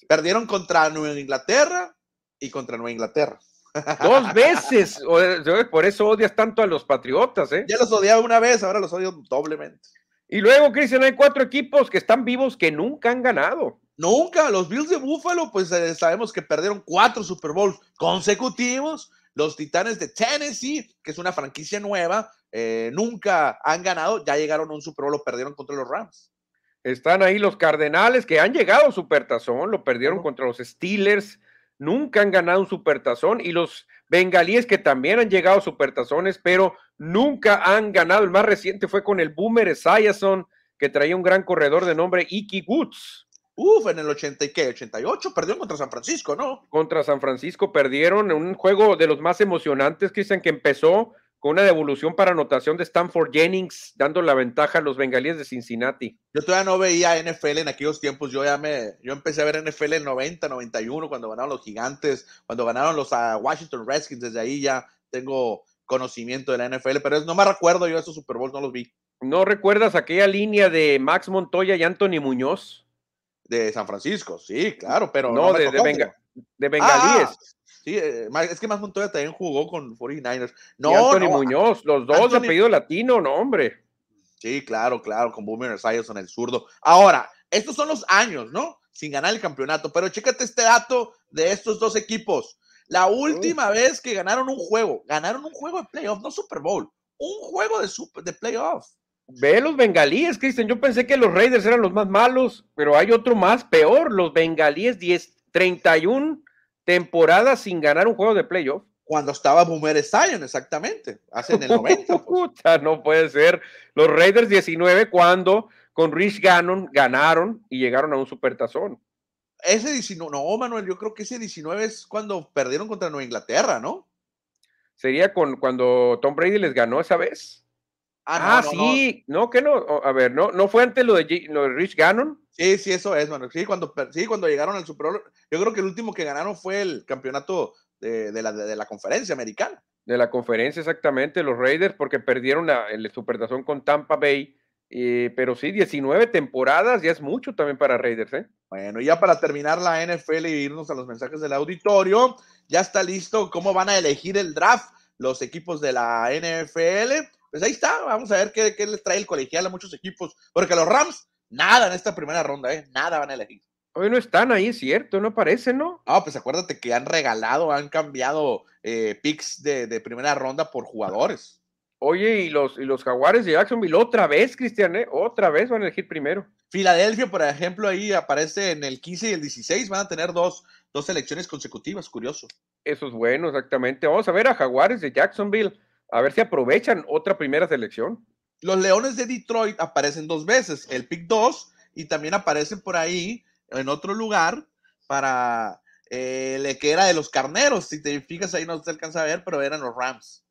Perdieron contra Nueva Inglaterra y contra Nueva Inglaterra. Dos veces, por eso odias tanto a los Patriotas, ¿eh? Ya los odiaba una vez, ahora los odio doblemente. Y luego, Cristian, hay cuatro equipos que están vivos que nunca han ganado. Nunca, los Bills de Buffalo, pues eh, sabemos que perdieron cuatro Super Bowls consecutivos. Los Titanes de Tennessee, que es una franquicia nueva, eh, nunca han ganado, ya llegaron a un Super Bowl, lo perdieron contra los Rams. Están ahí los Cardenales que han llegado a Supertazón, lo perdieron contra los Steelers, nunca han ganado un Supertazón y los Bengalíes que también han llegado a Supertazones, pero nunca han ganado. El más reciente fue con el Boomer Esiason, que traía un gran corredor de nombre Iki Woods. Uf, en el 80 y qué, 88, perdieron contra San Francisco, ¿no? Contra San Francisco perdieron un juego de los más emocionantes, Cristian, que empezó con una devolución para anotación de Stanford Jennings, dando la ventaja a los Bengalíes de Cincinnati. Yo todavía no veía NFL en aquellos tiempos. Yo ya me, yo empecé a ver NFL en 90, 91, cuando ganaron los Gigantes, cuando ganaron los ah, Washington Redskins. Desde ahí ya tengo conocimiento de la NFL, pero es- no me recuerdo yo esos Super Bowls, no los vi. ¿No recuerdas aquella línea de Max Montoya y Anthony Muñoz? De San Francisco, sí, claro, pero No, de, de, Benga- de Bengalíes. Ah, sí, eh, es que más Montoya también jugó con 49ers. No, y Anthony no, Muñoz, los dos Anthony- apellido latino, no, hombre. Sí, claro, claro, con Boomer Esiason, el zurdo. Ahora, estos son los años, ¿no? Sin ganar el campeonato, pero chécate este dato de estos dos equipos. La última vez que ganaron un juego, ganaron un juego de playoff, no Super Bowl, un juego de, super, de playoff. Ve los bengalíes, Cristian. Yo pensé que los Raiders eran los más malos, pero hay otro más peor. Los bengalíes, 10, 31 temporadas sin ganar un juego de playoff. Cuando estaba Boomer Esiason, exactamente, hace en el 90. pues. Puta, no puede ser. Los Raiders 19 cuando con Rich Gannon ganaron y llegaron a un supertazón. Ese 19, no, Manuel, yo creo que ese 19 es cuando perdieron contra Nueva Inglaterra, ¿no? Sería con cuando Tom Brady les ganó esa vez. Ah, no, no. sí, no, que no. A ver, no, no fue antes lo de, G- lo de Rich Gannon. Sí, sí, eso es, Manuel. Sí, cuando, sí, cuando llegaron al Super Bowl, yo creo que el último que ganaron fue el campeonato de, de la, de la conferencia americana. de la conferencia exactamente, los Raiders, porque perdieron la- el supertazón con Tampa Bay. eh, pero sí, 19 temporadas ya es mucho también para Raiders, ¿eh? Bueno, y ya para terminar la NFL y irnos a los mensajes del auditorio, ya está listo cómo van a elegir el draft los equipos de la NFL. Pues ahí está, vamos a ver qué, qué les trae el colegial a muchos equipos, porque los Rams, nada en esta primera ronda, ¿eh? Nada van a elegir. Hoy no están ahí, es cierto, no aparecen, ¿no? No, pues acuérdate que han regalado, han cambiado eh, picks de, de primera ronda por jugadores. Oye, y los, y los Jaguares de Jacksonville otra vez, Cristian, ¿eh? Otra vez van a elegir primero. Filadelfia, por ejemplo, ahí aparece en el 15 y el 16, van a tener dos, dos selecciones consecutivas, curioso. Eso es bueno, exactamente. Vamos a ver a Jaguares de Jacksonville, a ver si aprovechan otra primera selección. Los Leones de Detroit aparecen dos veces, el pick 2 y también aparecen por ahí en otro lugar para eh, el que era de los carneros. Si te fijas ahí no se alcanza a ver, pero eran los Rams.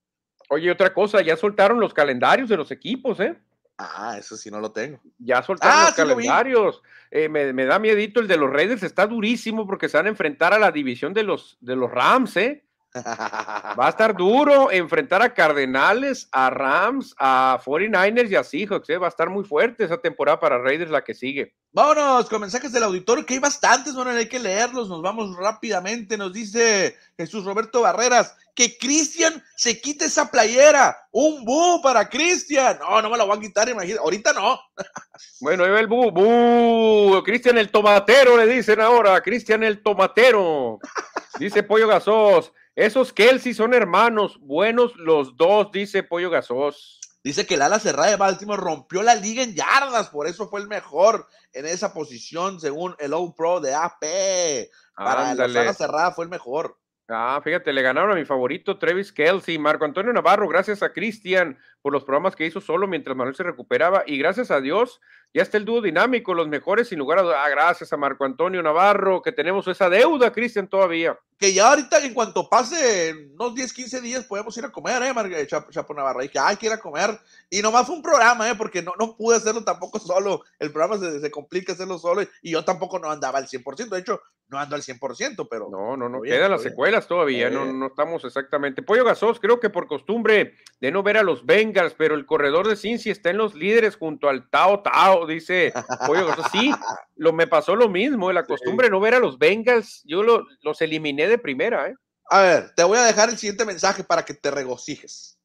Oye, otra cosa, ya soltaron los calendarios de los equipos, ¿eh? Ah, eso sí no lo tengo. Ya soltaron Ah, los sí lo vi. calendarios. Eh, me, me da miedito el de los Raiders, está durísimo porque se van a enfrentar a la división de los, de los Rams, ¿eh? Va a estar duro enfrentar a Cardenales, a Rams, a 49ers y a Seahawks, ¿eh? Va a estar muy fuerte esa temporada para Raiders la que sigue. Vámonos con mensajes del auditorio, que hay bastantes, bueno, hay que leerlos, nos vamos rápidamente, nos dice Jesús Roberto Barreras, que Cristian se quite esa playera, un bu para Cristian, no, no me la voy a quitar, imagínate, ahorita no, Bueno, ahí va el bu, bu, Cristian el tomatero, le dicen ahora, Cristian el tomatero. Dice Pollo Gasos, esos Kelsey son hermanos, buenos los dos, dice Pollo Gasos. dice que el ala cerrada de Baltimore rompió la liga en yardas, por eso fue el mejor en esa posición, según el All Pro de AP, para la ala cerrada fue el mejor. Ah, fíjate, le ganaron a mi favorito Travis Kelsey, Marco Antonio Navarro, gracias a Cristian por los programas que hizo solo mientras Manuel se recuperaba y gracias a Dios ya está el dúo dinámico, los mejores sin lugar a dudas. Ah, gracias a Marco Antonio Navarro que tenemos esa deuda, Cristian, todavía. que ya ahorita en cuanto pase unos 10, 15 días podemos ir a comer, ¿eh, Mar Chapo, Navarra? Y que hay que ir a comer. Y nomás fue un programa, ¿eh? Porque no, no pude hacerlo tampoco solo. El programa se, se complica hacerlo solo y yo tampoco no andaba al 100%. De hecho, no ando al 100%, pero... No, no, no, quedan las secuelas todavía, no, no estamos exactamente. Pollo Gasos, creo que por costumbre de no ver a los Bengals, pero el corredor de Cincy está en los líderes junto al Tao Tao, dice Pollo. Sí, lo, me pasó lo mismo, la costumbre no ver a los Bengals, yo los eliminé de primera, ¿eh? A ver, te voy a dejar el siguiente mensaje para que te regocijes.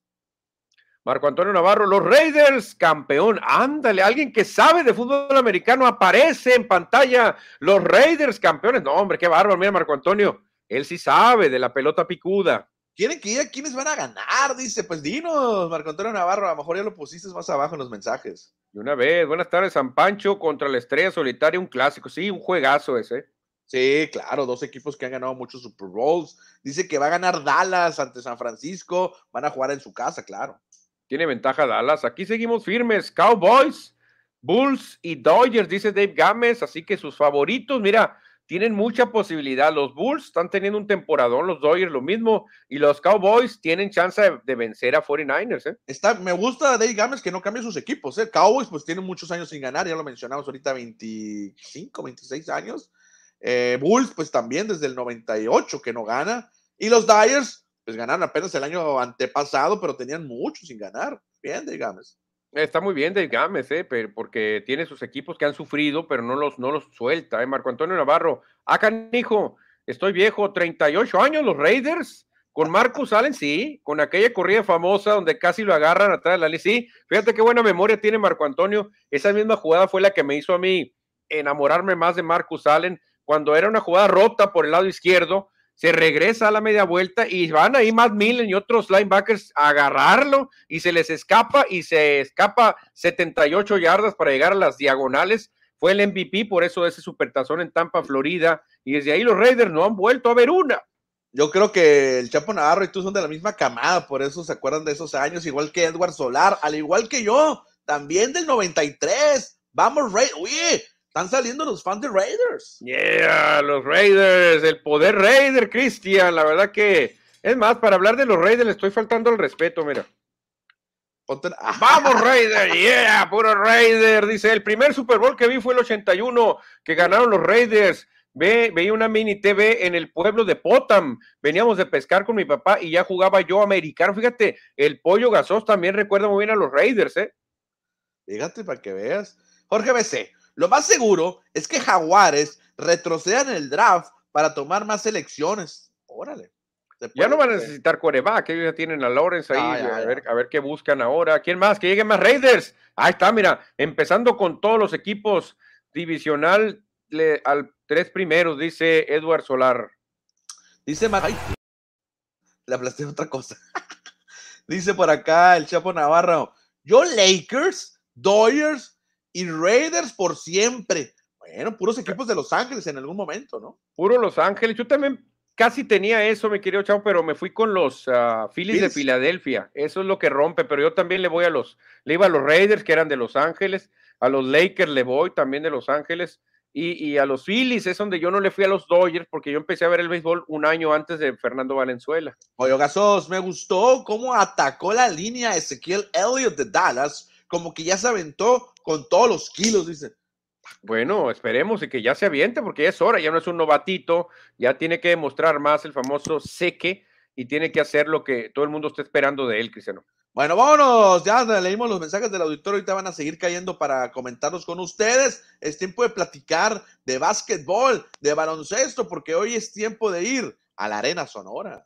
Marco Antonio Navarro, los Raiders, campeón. Ándale, alguien que sabe de fútbol americano aparece en pantalla. Los Raiders, campeones. No, hombre, qué bárbaro. Mira, Marco Antonio, él sí sabe de la pelota picuda. Quieren que diga quiénes van a ganar, dice. Pues dinos, Marco Antonio Navarro. A lo mejor ya lo pusiste más abajo en los mensajes. Y una vez, buenas tardes, San Pancho contra la Estrella Solitaria, un clásico. Sí, un juegazo ese. Sí, claro, dos equipos que han ganado muchos Super Bowls. Dice que va a ganar Dallas ante San Francisco. Van a jugar en su casa, claro. Tiene ventaja Dallas. Aquí seguimos firmes. Cowboys, Bulls y Dodgers, dice Dave Gámez. Así que sus favoritos, mira, tienen mucha posibilidad. Los Bulls están teniendo un temporadón, los Dodgers lo mismo. Y los Cowboys tienen chance de, vencer a 49ers. ¿eh? Está, me gusta Dave Gámez que no cambie sus equipos. ¿eh? Cowboys, pues tienen muchos años sin ganar. Ya lo mencionamos ahorita, 25, 26 años. Eh, Bulls, pues también desde el 98 que no gana. Y los Dyers, pues ganaron apenas el año antepasado, pero tenían mucho sin ganar. Bien, Dave Gámez. Está muy bien Dave Gámez, eh, porque tiene sus equipos que han sufrido, pero no los, no los suelta. Eh. Marco Antonio Navarro, acá, hijo, estoy viejo, 38 años, los Raiders. Con Marcus Allen, sí, con aquella corrida famosa donde casi lo agarran atrás de la línea. Sí, fíjate qué buena memoria tiene Marco Antonio. Esa misma jugada fue la que me hizo a mí enamorarme más de Marcus Allen cuando era una jugada rota por el lado izquierdo se regresa a la media vuelta y van ahí Matt Millen y otros linebackers a agarrarlo y se les escapa y se escapa 78 yardas para llegar a las diagonales. Fue el MVP, por eso ese supertazón en Tampa, Florida. Y desde ahí los Raiders no han vuelto a ver una. Yo creo que el Chapo Navarro y tú son de la misma camada, por eso se acuerdan de esos años, igual que Edward Solar, al igual que yo, también del 93. Vamos, Raiders. Oye, están saliendo los fans de Raiders. Yeah, los Raiders, el poder Raider, Cristian. La verdad que, es más, para hablar de los Raiders le estoy faltando el respeto, mira. Vamos, Raiders, yeah, puro Raider. Dice, el primer Super Bowl que vi fue el 81, que ganaron los Raiders. Ve, veía una mini TV en el pueblo de Potam. Veníamos de pescar con mi papá y ya jugaba yo americano. Fíjate, el pollo gasos también recuerda muy bien a los Raiders, ¿eh? Fíjate para que veas. Jorge BC, lo más seguro es que Jaguares retrocedan en el draft para tomar más selecciones. Órale. Ya no van a necesitar coreback, ellos ya tienen a Lawrence ahí, ah, a, ver, a ver qué buscan ahora. ¿Quién más? Que lleguen más Raiders. Ahí está, mira, empezando con todos los equipos divisional al tres primeros, dice Edward Solar. Dice Ay, le aplasté otra cosa. dice por acá el Chapo Navarro. Yo Lakers, Dodgers, y Raiders por siempre. Bueno, puros equipos de Los Ángeles en algún momento, ¿no? Puro Los Ángeles. Yo también casi tenía eso, mi querido Chavo, pero me fui con los uh, Phillies de Filadelfia. Eso es lo que rompe, pero yo también le voy a los, le iba a los Raiders, que eran de Los Ángeles, a los Lakers le voy también de Los Ángeles, y, a los Phillies es donde yo no le fui a los Dodgers, porque yo empecé a ver el béisbol un año antes de Fernando Valenzuela. Oye, Gasos, me gustó cómo atacó la línea Ezequiel Elliott de Dallas, como que ya se aventó con todos los kilos, dice. Bueno, esperemos y que ya se aviente, porque ya es hora, ya no es un novatito, ya tiene que demostrar más el famoso seque y tiene que hacer lo que todo el mundo está esperando de él, Cristiano. Bueno, vámonos, ya leímos los mensajes del auditorio, ahorita van a seguir cayendo para comentarlos con ustedes. Es tiempo de platicar de básquetbol, de baloncesto, porque hoy es tiempo de ir a la Arena Sonora.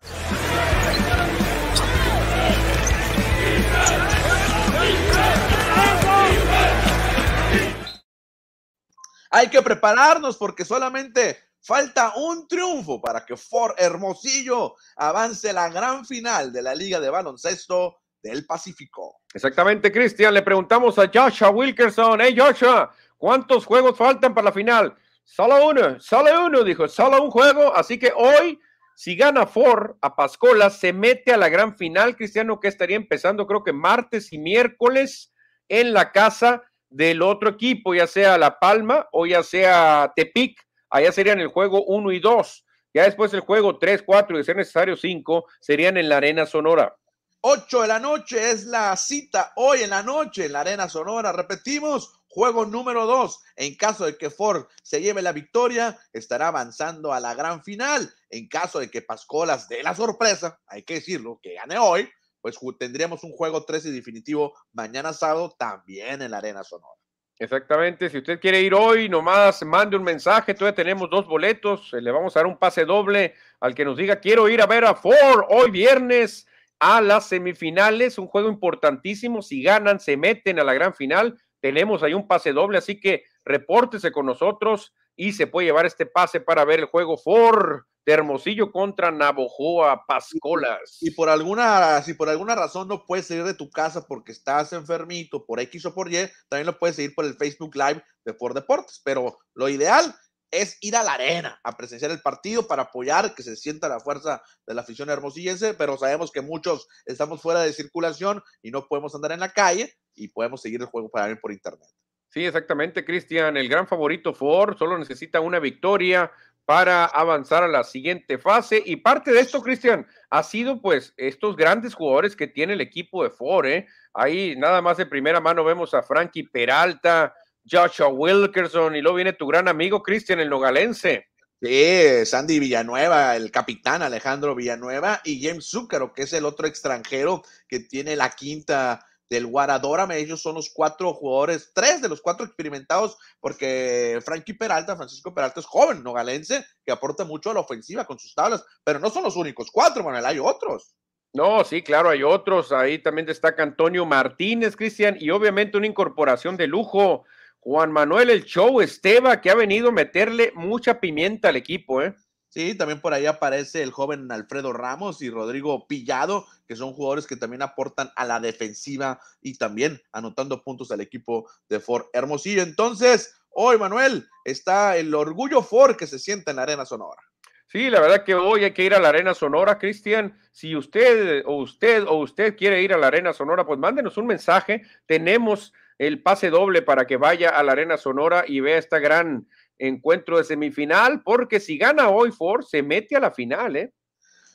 Hay que prepararnos porque solamente falta un triunfo para que Ford Hermosillo avance la gran final de la Liga de Baloncesto del Pacífico. Exactamente, Cristian. Le preguntamos a Joshua Wilkerson. Hey, Joshua, ¿cuántos juegos faltan para la final? Solo uno, solo uno, dijo, solo un juego. Así que hoy, si gana Ford a Pascola, se mete a la gran final, Cristiano, que estaría empezando creo que martes y miércoles en la casa del otro equipo, ya sea La Palma o ya sea Tepic, allá serían el juego 1 y 2. Ya después el juego 3, 4 y de ser necesario 5 serían en la Arena Sonora. 8 de la noche es la cita hoy en la noche en la Arena Sonora. Repetimos, juego número 2. En caso de que Ford se lleve la victoria, estará avanzando a la gran final. En caso de que Pascolas dé la sorpresa, hay que decirlo, que gane hoy, pues tendríamos un juego 3 y definitivo mañana sábado también en la Arena Sonora. Exactamente, si usted quiere ir hoy, nomás mande un mensaje, todavía tenemos dos boletos, eh, le vamos a dar un pase doble al que nos diga, quiero ir a ver a Ford hoy viernes a las semifinales, un juego importantísimo, si ganan, se meten a la gran final, tenemos ahí un pase doble, así que repórtese con nosotros y se puede llevar este pase para ver el juego Ford de Hermosillo contra Navojoa Pascolas. Y por alguna, si por alguna razón no puedes salir de tu casa porque estás enfermito, por X o por Y, también lo puedes seguir por el Facebook Live de Ford Deportes. Pero lo ideal es ir a la arena a presenciar el partido para apoyar que se sienta la fuerza de la afición hermosillense, pero sabemos que muchos estamos fuera de circulación y no podemos andar en la calle y podemos seguir el juego para por internet. Sí, exactamente, Cristian. El gran favorito Ford solo necesita una victoria para avanzar a la siguiente fase. Y parte de esto, Cristian, ha sido pues estos grandes jugadores que tiene el equipo de Ford. ¿eh? Ahí nada más de primera mano vemos a Frankie Peralta, Joshua Wilkerson y luego viene tu gran amigo Cristian el Nogalense. Sí, Sandy Villanueva, el capitán Alejandro Villanueva y James Zúcaro, que es el otro extranjero que tiene la quinta del Guaradórame. Ellos son los cuatro jugadores, tres de los cuatro experimentados, porque Frankie Peralta, Francisco Peralta es joven, nogalense, que aporta mucho a la ofensiva con sus tablas, pero no son los únicos cuatro, Manuel, hay otros. No, sí, claro, hay otros. Ahí también destaca Antonio Martínez, Cristian, y obviamente una incorporación de lujo. Juan Manuel El Show Esteba, que ha venido a meterle mucha pimienta al equipo, ¿eh? Sí, también por ahí aparece el joven Alfredo Ramos y Rodrigo Pillado, que son jugadores que también aportan a la defensiva y también anotando puntos al equipo de Ford Hermosillo. Entonces, hoy, Manuel, está el orgullo Ford que se sienta en la Arena Sonora. Sí, la verdad que hoy hay que ir a la Arena Sonora, Cristian. Si usted o usted o usted quiere ir a la Arena Sonora, pues mándenos un mensaje. Tenemos el pase doble para que vaya a la Arena Sonora y vea esta gran encuentro de semifinal, porque si gana hoy Ford, se mete a la final, ¿eh?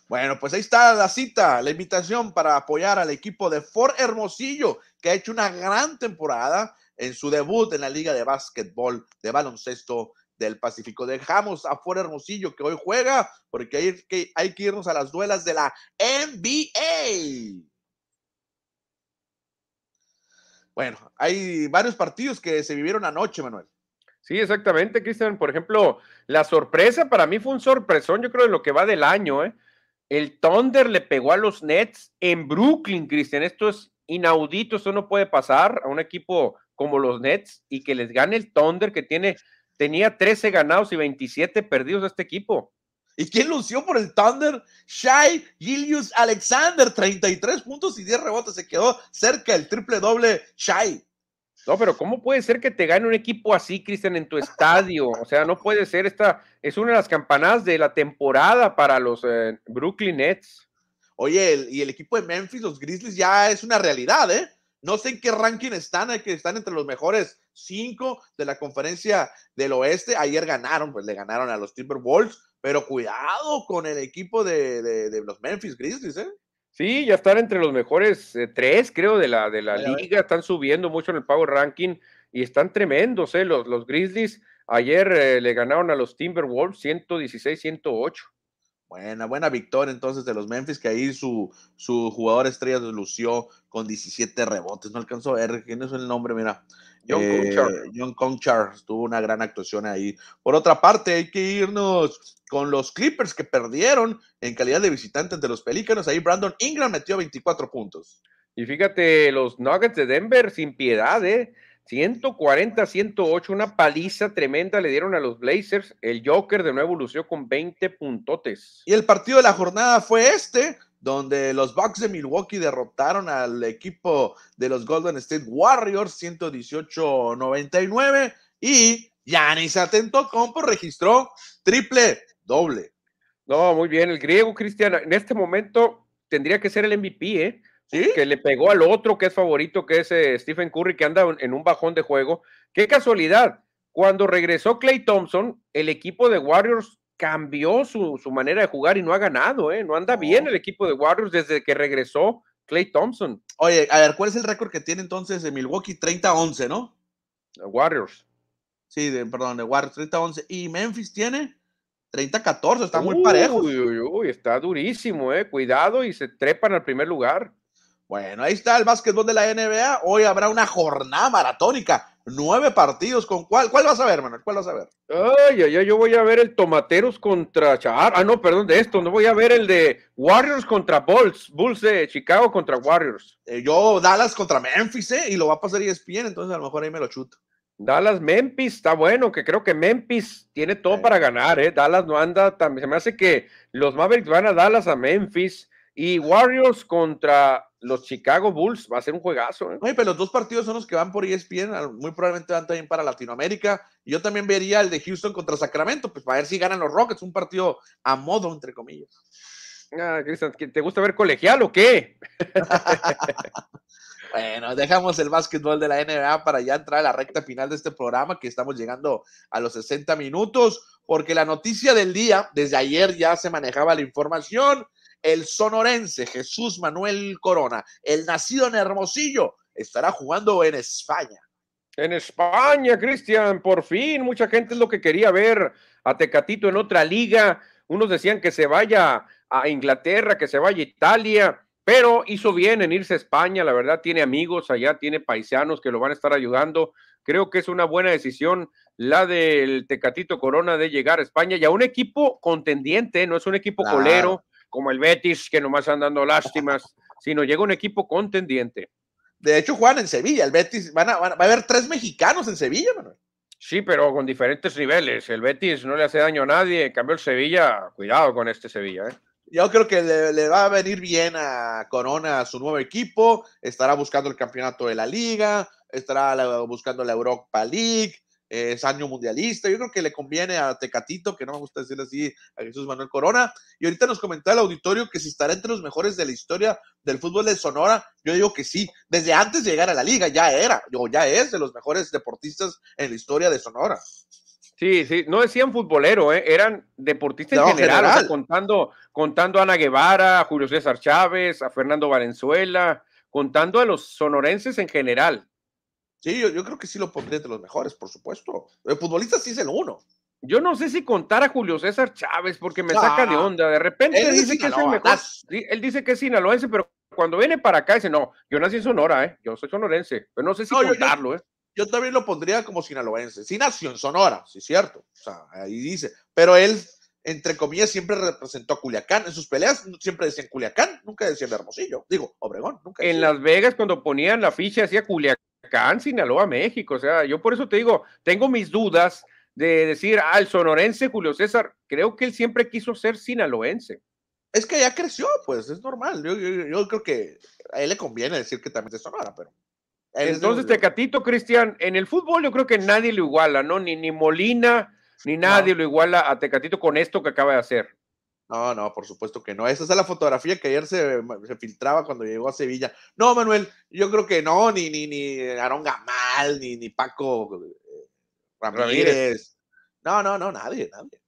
Bueno, pues ahí está la cita, la invitación para apoyar al equipo de Ford Hermosillo, que ha hecho una gran temporada en su debut en la Liga de Básquetbol de Baloncesto del Pacífico. Dejamos a Ford Hermosillo que hoy juega, porque hay que, hay que irnos a las duelas de la NBA. Bueno, hay varios partidos que se vivieron anoche, Manuel. Sí, exactamente, Cristian. Por ejemplo, la sorpresa para mí fue un sorpresón, yo creo, de lo que va del año. ¿eh? El Thunder le pegó a los Nets en Brooklyn, Cristian. Esto es inaudito, esto no puede pasar a un equipo como los Nets y que les gane el Thunder que tiene, tenía 13 ganados y 27 perdidos a este equipo. ¿Y quién lució por el Thunder? Shai Gilius Alexander, 33 puntos y 10 rebotes. Se quedó cerca del triple doble Shai. No, pero ¿cómo puede ser que te gane un equipo así, Cristian, en tu estadio? O sea, no puede ser esta, es una de las campanadas de la temporada para los eh, Brooklyn Nets. Oye, y el equipo de Memphis, los Grizzlies, ya es una realidad, ¿eh? No sé en qué ranking están, hay que están entre los mejores cinco de la conferencia del oeste. Ayer ganaron, pues le ganaron a los Timberwolves, pero cuidado con el equipo de, de los Memphis Grizzlies, ¿eh? Sí, ya están entre los mejores eh, tres, creo, de la, de la liga. Están subiendo mucho en el Power Ranking y están tremendos, ¿eh? Los, los Grizzlies ayer eh, le ganaron a los Timberwolves 116-108. Buena, buena victoria entonces de los Memphis, que ahí su, su jugador estrella lució con 17 rebotes. No alcanzó a ver quién es el nombre, mira. John eh, John Conchar tuvo una gran actuación ahí. Por otra parte, hay que irnos con los Clippers que perdieron en calidad de visitante ante los Pelícanos. Ahí Brandon Ingram metió 24 puntos. Y fíjate, los Nuggets de Denver sin piedad, ¿eh? 140-108, una paliza tremenda le dieron a los Blazers. El Joker de nuevo lució con 20 puntotes. Y el partido de la jornada fue este, donde los Bucks de Milwaukee derrotaron al equipo de los Golden State Warriors 118-99 y Yanis Atentocompo registró triple doble. No, muy bien, el griego Cristian en este momento tendría que ser el MVP, ¿eh? Que le pegó al otro que es favorito, que es eh, Stephen Curry, que anda en un bajón de juego. Qué casualidad. Cuando regresó Clay Thompson, el equipo de Warriors cambió su, manera de jugar y no ha ganado, ¿eh? No anda bien el equipo de Warriors desde que regresó Clay Thompson. Oye, a ver, ¿cuál es el récord que tiene entonces de Milwaukee? 30-11, ¿no? Warriors. Sí, de, perdón, de Warriors, 30-11. Y Memphis tiene 30-14, está muy parejo. Uy, uy, uy, está durísimo, ¿eh? Cuidado y se trepan al primer lugar. Bueno, ahí está el básquetbol de la NBA. Hoy habrá una jornada maratónica. Nueve partidos. ¿Con cuál? ¿Cuál vas a ver, Manuel? ¿Cuál vas a ver? Ay, ay, ay, yo voy a ver el Tomateros contra Char. Ah, no, perdón, de esto. No voy a ver el de Warriors contra Bulls. Bulls de Chicago contra Warriors. Eh, yo, Dallas contra Memphis, ¿eh? Y lo va a pasar ESPN, entonces a lo mejor ahí me lo chuto. Dallas, Memphis, está bueno, que creo que Memphis tiene todo para ganar, ¿eh? Dallas no anda tan. Se me hace que los Mavericks van a Dallas a Memphis y Warriors contra los Chicago Bulls va a ser un juegazo. ¿eh? Oye, pero los dos partidos son los que van por ESPN, muy probablemente van también para Latinoamérica. Yo también vería el de Houston contra Sacramento, pues para ver si ganan los Rockets, un partido a modo, entre comillas. Ah, Cristian, ¿te gusta ver colegial o qué? bueno, dejamos el básquetbol de la NBA para ya entrar a la recta final de este programa, que estamos llegando a los 60 minutos, porque la noticia del día, desde ayer ya se manejaba la información, el sonorense Jesús Manuel Corona, el nacido en Hermosillo, estará jugando en España. En España, Cristian, por fin, mucha gente es lo que quería ver a Tecatito en otra liga. Unos decían que se vaya a Inglaterra, que se vaya a Italia, pero hizo bien en irse a España, la verdad tiene amigos allá, tiene paisanos que lo van a estar ayudando. Creo que es una buena decisión la del Tecatito Corona de llegar a España y a un equipo contendiente, no es un equipo colero, como el Betis, que nomás están dando lástimas, sino llega un equipo contendiente. De hecho, juegan en Sevilla, el Betis, van a, va a haber tres mexicanos en Sevilla, Manuel. Sí, pero con diferentes niveles. El Betis no le hace daño a nadie. En cambio, el Sevilla, cuidado con este Sevilla. ¿eh? Yo creo que le, le, va a venir bien a Corona, a su nuevo equipo. Estará buscando el campeonato de la liga, estará buscando la Europa League es año mundialista. Yo creo que le conviene a Tecatito, que no me gusta decirle así a Jesús Manuel Corona. Y ahorita nos comentaba el auditorio que si estará entre los mejores de la historia del fútbol de Sonora. Yo digo que sí. Desde antes de llegar a la liga ya era, o ya es de los mejores deportistas en la historia de Sonora. Sí, sí, no decían futbolero, ¿eh? eran deportistas en general, contando, contando a Ana Guevara, a Julio César Chávez, a Fernando Valenzuela, contando a los sonorenses en general. Sí, yo, creo que sí lo pondría entre los mejores, por supuesto. El futbolista sí es el uno. Yo no sé si contar a Julio César Chávez porque me saca de onda. De repente él dice que es el mejor. Él dice que es sinaloense, pero cuando viene para acá dice, no, yo nací en Sonora, ¿eh? yo soy sonorense. Pero no sé si contarlo. ¿eh? Yo, también lo pondría como sinaloense. Sí nació en Sonora, sí, cierto. O sea, ahí dice. Pero él, entre comillas, siempre representó a Culiacán. En sus peleas siempre decían Culiacán, nunca decían Hermosillo. Digo, Obregón, nunca. En Las Vegas, cuando ponían la ficha, decía Culiacán acá en Sinaloa, México. O sea, yo por eso te digo, tengo mis dudas de decir, ah, el sonorense Julio César, creo que él siempre quiso ser sinaloense. Es que ya creció, pues es normal. Yo, creo que a él le conviene decir que también es sonora, pero. Entonces, Tecatito, Cristian, en el fútbol yo creo que nadie lo iguala, ¿no? Ni, ni Molina, ni nadie lo iguala a Tecatito con esto que acaba de hacer. No, no, por supuesto que no. Esa es la fotografía que ayer se, filtraba cuando llegó a Sevilla. No, Manuel, yo creo que no, ni, ni, ni Aaron Gamal, ni, ni Paco eh, Ramírez. No, no, no, nadie, nadie.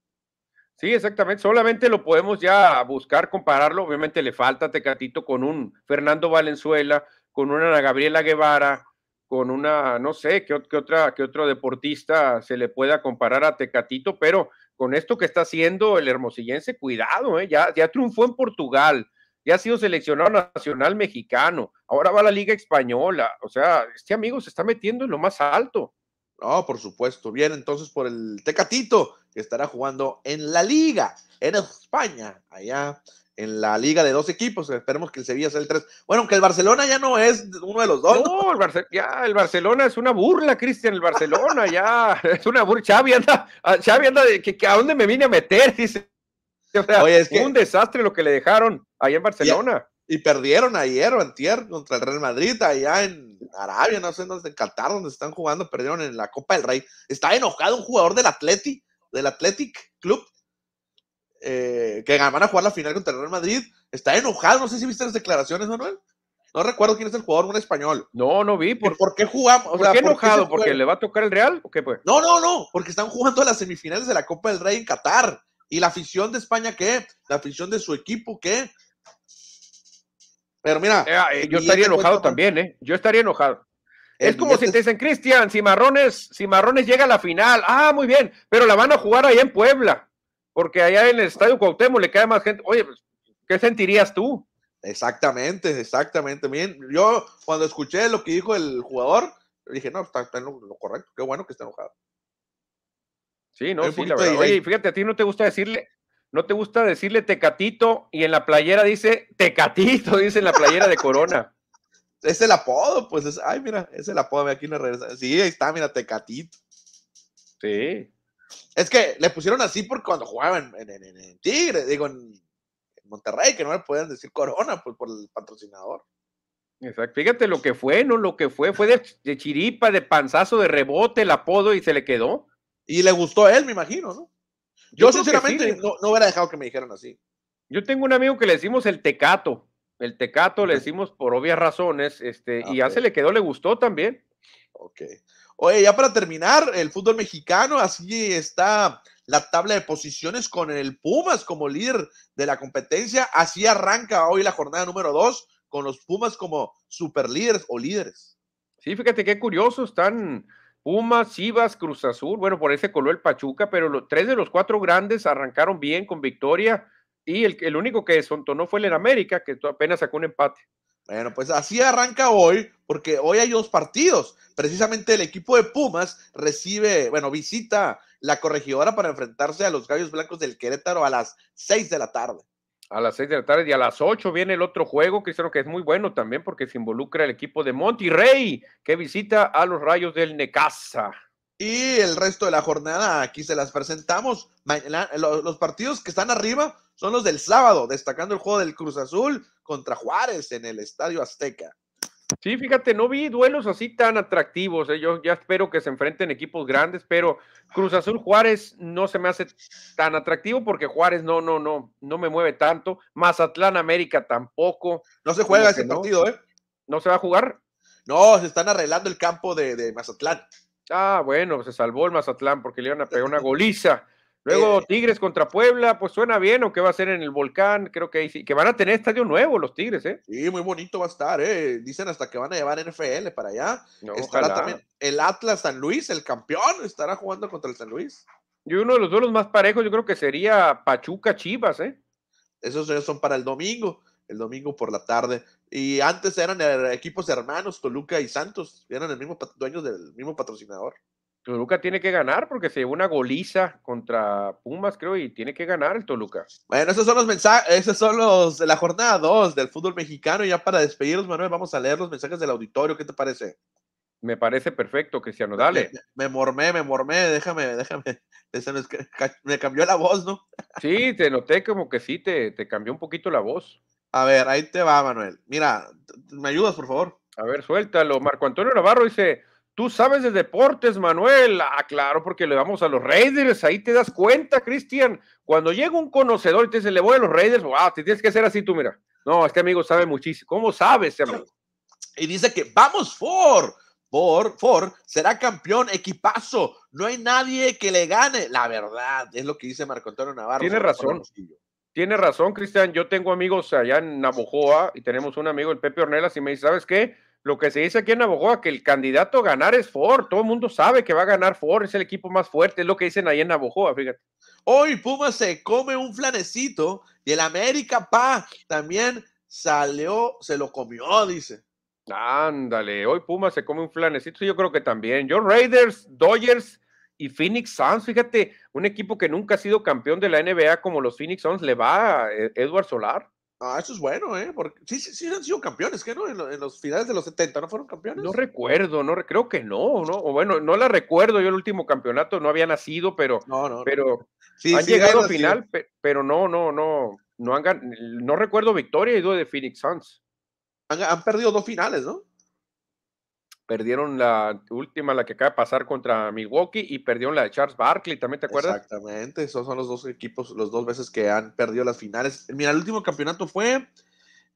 Sí, exactamente. Solamente lo podemos ya buscar, compararlo. Obviamente le falta Tecatito con un Fernando Valenzuela, con una Gabriela Guevara, con una, no sé, qué, qué otra, qué otro deportista se le pueda comparar a Tecatito, pero con esto que está haciendo el hermosillense, cuidado, ¿eh? ya, ya triunfó en Portugal, ya ha sido seleccionado nacional mexicano, ahora va a la Liga Española, o sea, este amigo se está metiendo en lo más alto. No, por supuesto. Bien, entonces por el Tecatito, que estará jugando en la Liga, en España, allá en la liga de dos equipos. Esperemos que el Sevilla sea el tres. Bueno, aunque el Barcelona ya no es uno de los dos. No, el ya el Barcelona es una burla, Cristian, el Barcelona ya es una burla. Xavi anda, Xavi anda de que, a dónde me vine a meter, dice. Oye, es que, un desastre lo que le dejaron ahí en Barcelona. Y, perdieron ayer o antier contra el Real Madrid, allá en Arabia, no sé, en Qatar, donde están jugando, perdieron en la Copa del Rey. Está enojado un jugador del Atleti, del Athletic Club, eh, que van a jugar la final contra el Real Madrid, está enojado. No sé si viste las declaraciones, Manuel. No recuerdo quién es el jugador, un español. No, no vi. ¿Por, ¿por qué jugamos? ¿Por qué enojado? ¿Porque le va a tocar el Real o qué pues? No, no, no, porque están jugando las semifinales de la Copa del Rey en Qatar. ¿Y la afición de España qué? ¿La afición de su equipo qué? Pero mira. Eh, eh, yo estaría enojado también, ¿eh? Yo estaría enojado. Es como si te dicen, Cristian, Cimarrones, Cimarrones llega a la final. Ah, muy bien, pero la van a jugar allá en Puebla, porque allá en el Estadio Cuauhtémoc le cae más gente. Oye, pues, ¿qué sentirías tú? Exactamente, exactamente. Bien, yo cuando escuché lo que dijo el jugador, dije, no, está, en lo, correcto, qué bueno que está enojado. Sí, no, sí, la verdad. Oye, fíjate, a ti no te gusta decirle, no te gusta decirle tecatito y en la playera dice tecatito, dice en la playera de Corona. es el apodo, pues, es, ay, mira, es el apodo, aquí no regresa. Sí, ahí está, mira, tecatito. Sí. Es que le pusieron así porque cuando jugaban en, en Tigre, digo, en, Monterrey, que no le pueden decir Corona pues, por el patrocinador. Exacto. Fíjate lo que fue, ¿no? Lo que fue, fue de, chiripa, de panzazo, de rebote, el apodo y se le quedó. Y le gustó a él, me imagino, ¿no? Yo, sinceramente no, hubiera dejado que me dijeran así. Yo tengo un amigo que le decimos el tecato. El tecato le decimos por obvias razones, este, y ya se le quedó, le gustó también. Ok. Oye, ya para terminar, el fútbol mexicano, así está la tabla de posiciones con el Pumas como líder de la competencia. Así arranca hoy la jornada número dos con los Pumas como super líderes o líderes. Sí, fíjate qué curioso, están Pumas, Chivas, Cruz Azul, bueno, por ese coló el Pachuca, pero los tres de los cuatro grandes arrancaron bien con victoria y el, único que no fue el América, que apenas sacó un empate. Bueno, pues así arranca hoy, porque hoy hay dos partidos. Precisamente el equipo de Pumas recibe, bueno, visita la corregidora para enfrentarse a los Gallos Blancos del Querétaro a las seis de la tarde. A las seis de la tarde y a las ocho viene el otro juego, que creo que es muy bueno también porque se involucra el equipo de Monterrey, que visita a los Rayos del Necaxa. Y el resto de la jornada aquí se las presentamos. Los partidos que están arriba son los del sábado, destacando el juego del Cruz Azul contra Juárez en el Estadio Azteca. Sí, fíjate, no vi duelos así tan atractivos. ¿eh? Yo ya espero que se enfrenten equipos grandes, pero Cruz Azul Juárez no se me hace tan atractivo porque Juárez no, no, no, no me mueve tanto. Mazatlán América tampoco. No se juega ese partido, ¿eh? ¿No se va a jugar? No, se están arreglando el campo de, de Mazatlán. Ah, bueno, se salvó el Mazatlán porque le iban a pegar una goliza. Luego eh, Tigres contra Puebla, pues suena bien, o qué va a ser en el volcán, creo que sí, que van a tener estadio nuevo los Tigres, ¿eh? Sí, muy bonito va a estar, ¿eh? Dicen hasta que van a llevar NFL para allá. estará también el Atlas San Luis, el campeón, estará jugando contra el San Luis. Y uno de los duelos más parejos yo creo que sería Pachuca Chivas, ¿eh? Esos son para el domingo, el domingo por la tarde. Y antes eran equipos hermanos, Toluca y Santos, eran el mismo dueños del mismo patrocinador. Toluca tiene que ganar porque se llevó una goliza contra Pumas, creo, y tiene que ganar el Toluca. Bueno, esos son los mensajes, esos son los de la jornada 2 del fútbol mexicano. Ya para despedirnos, Manuel, vamos a leer los mensajes del auditorio. ¿Qué te parece? Me parece perfecto, Cristiano. Dale. Me, mormé, me mormé, déjame, déjame. Me cambió la voz, ¿no? Sí, te noté como que sí, te, te cambió un poquito la voz. A ver, ahí te va, Manuel. Mira, ¿me ayudas, por favor? A ver, suéltalo. Marco Antonio Navarro dice, Tú sabes de deportes, Manuel. Ah, claro, porque le vamos a los Raiders. Ahí te das cuenta, Cristian. Cuando llega un conocedor y te dice, le voy a los Raiders, wow, te tienes que hacer así tú, mira. No, este amigo sabe muchísimo. ¿Cómo sabe amigo? Y dice que vamos, Ford. Ford, Ford será campeón, equipazo. No hay nadie que le gane. La verdad, es lo que dice Marco Antonio Navarro. Tiene razón. Tiene razón, Cristian. Yo tengo amigos allá en Navojoa y tenemos un amigo, el Pepe Ornelas, y me dice, ¿sabes qué? Lo que se dice aquí en Navojoa, que el candidato a ganar es Ford. Todo el mundo sabe que va a ganar Ford, es el equipo más fuerte, es lo que dicen ahí en Navojoa, fíjate. Hoy Puma se come un flanecito y el América, pa, también salió, se lo comió, dice. Ándale, hoy Puma se come un flanecito, yo creo que también. Yo Raiders, Dodgers y Phoenix Suns, fíjate, un equipo que nunca ha sido campeón de la NBA como los Phoenix Suns, le va a Edward Solar. Ah, eso es bueno, ¿eh? Porque sí, sí, sí han sido campeones, ¿qué no? En, los finales de los 70, ¿no fueron campeones? No recuerdo, no creo que no, ¿no? O bueno, no la recuerdo, yo el último campeonato no había nacido, pero, no, no, pero han llegado al final, pero no, no, no, no han no recuerdo victoria y duda de Phoenix Suns. han perdido dos finales, ¿no? Perdieron la última, la que acaba de pasar contra Milwaukee, y perdieron la de Charles Barkley, ¿también te acuerdas? Exactamente, esos son los dos equipos, los dos veces que han perdido las finales. Mira, el último campeonato fue...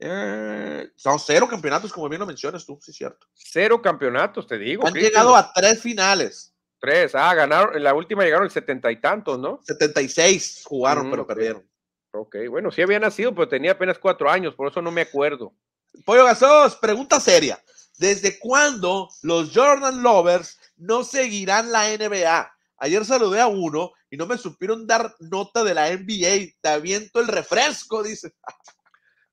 Eh, son cero campeonatos, como bien lo mencionas tú, sí es cierto. Cero campeonatos, te digo. Han llegado a tres finales. Tres, ah, ganaron, en la última llegaron el setenta y tantos, ¿no? Setenta y seis jugaron, pero perdieron. Ok, bueno, sí había nacido, pero tenía apenas cuatro años, por eso no me acuerdo. Pollo Gasos, pregunta seria. ¿Desde cuándo los Jordan Lovers no seguirán la NBA? Ayer saludé a uno y no me supieron dar nota de la NBA. Te aviento el refresco, dice.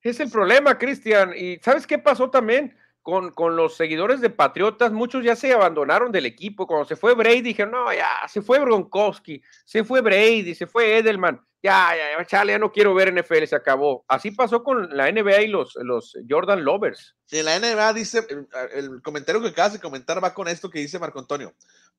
Es el problema, Cristian. ¿Y sabes qué pasó también? Con, los seguidores de Patriotas, muchos ya se abandonaron del equipo. Cuando se fue Brady, dijeron, no, ya, se fue Gronkowski, se fue Brady, se fue Edelman ya, ya, chale, ya no quiero ver NFL, se acabó. Así pasó con la NBA y los, los Jordan Lovers. En la NBA dice, el, comentario que acabas de comentar va con esto que dice Marco Antonio.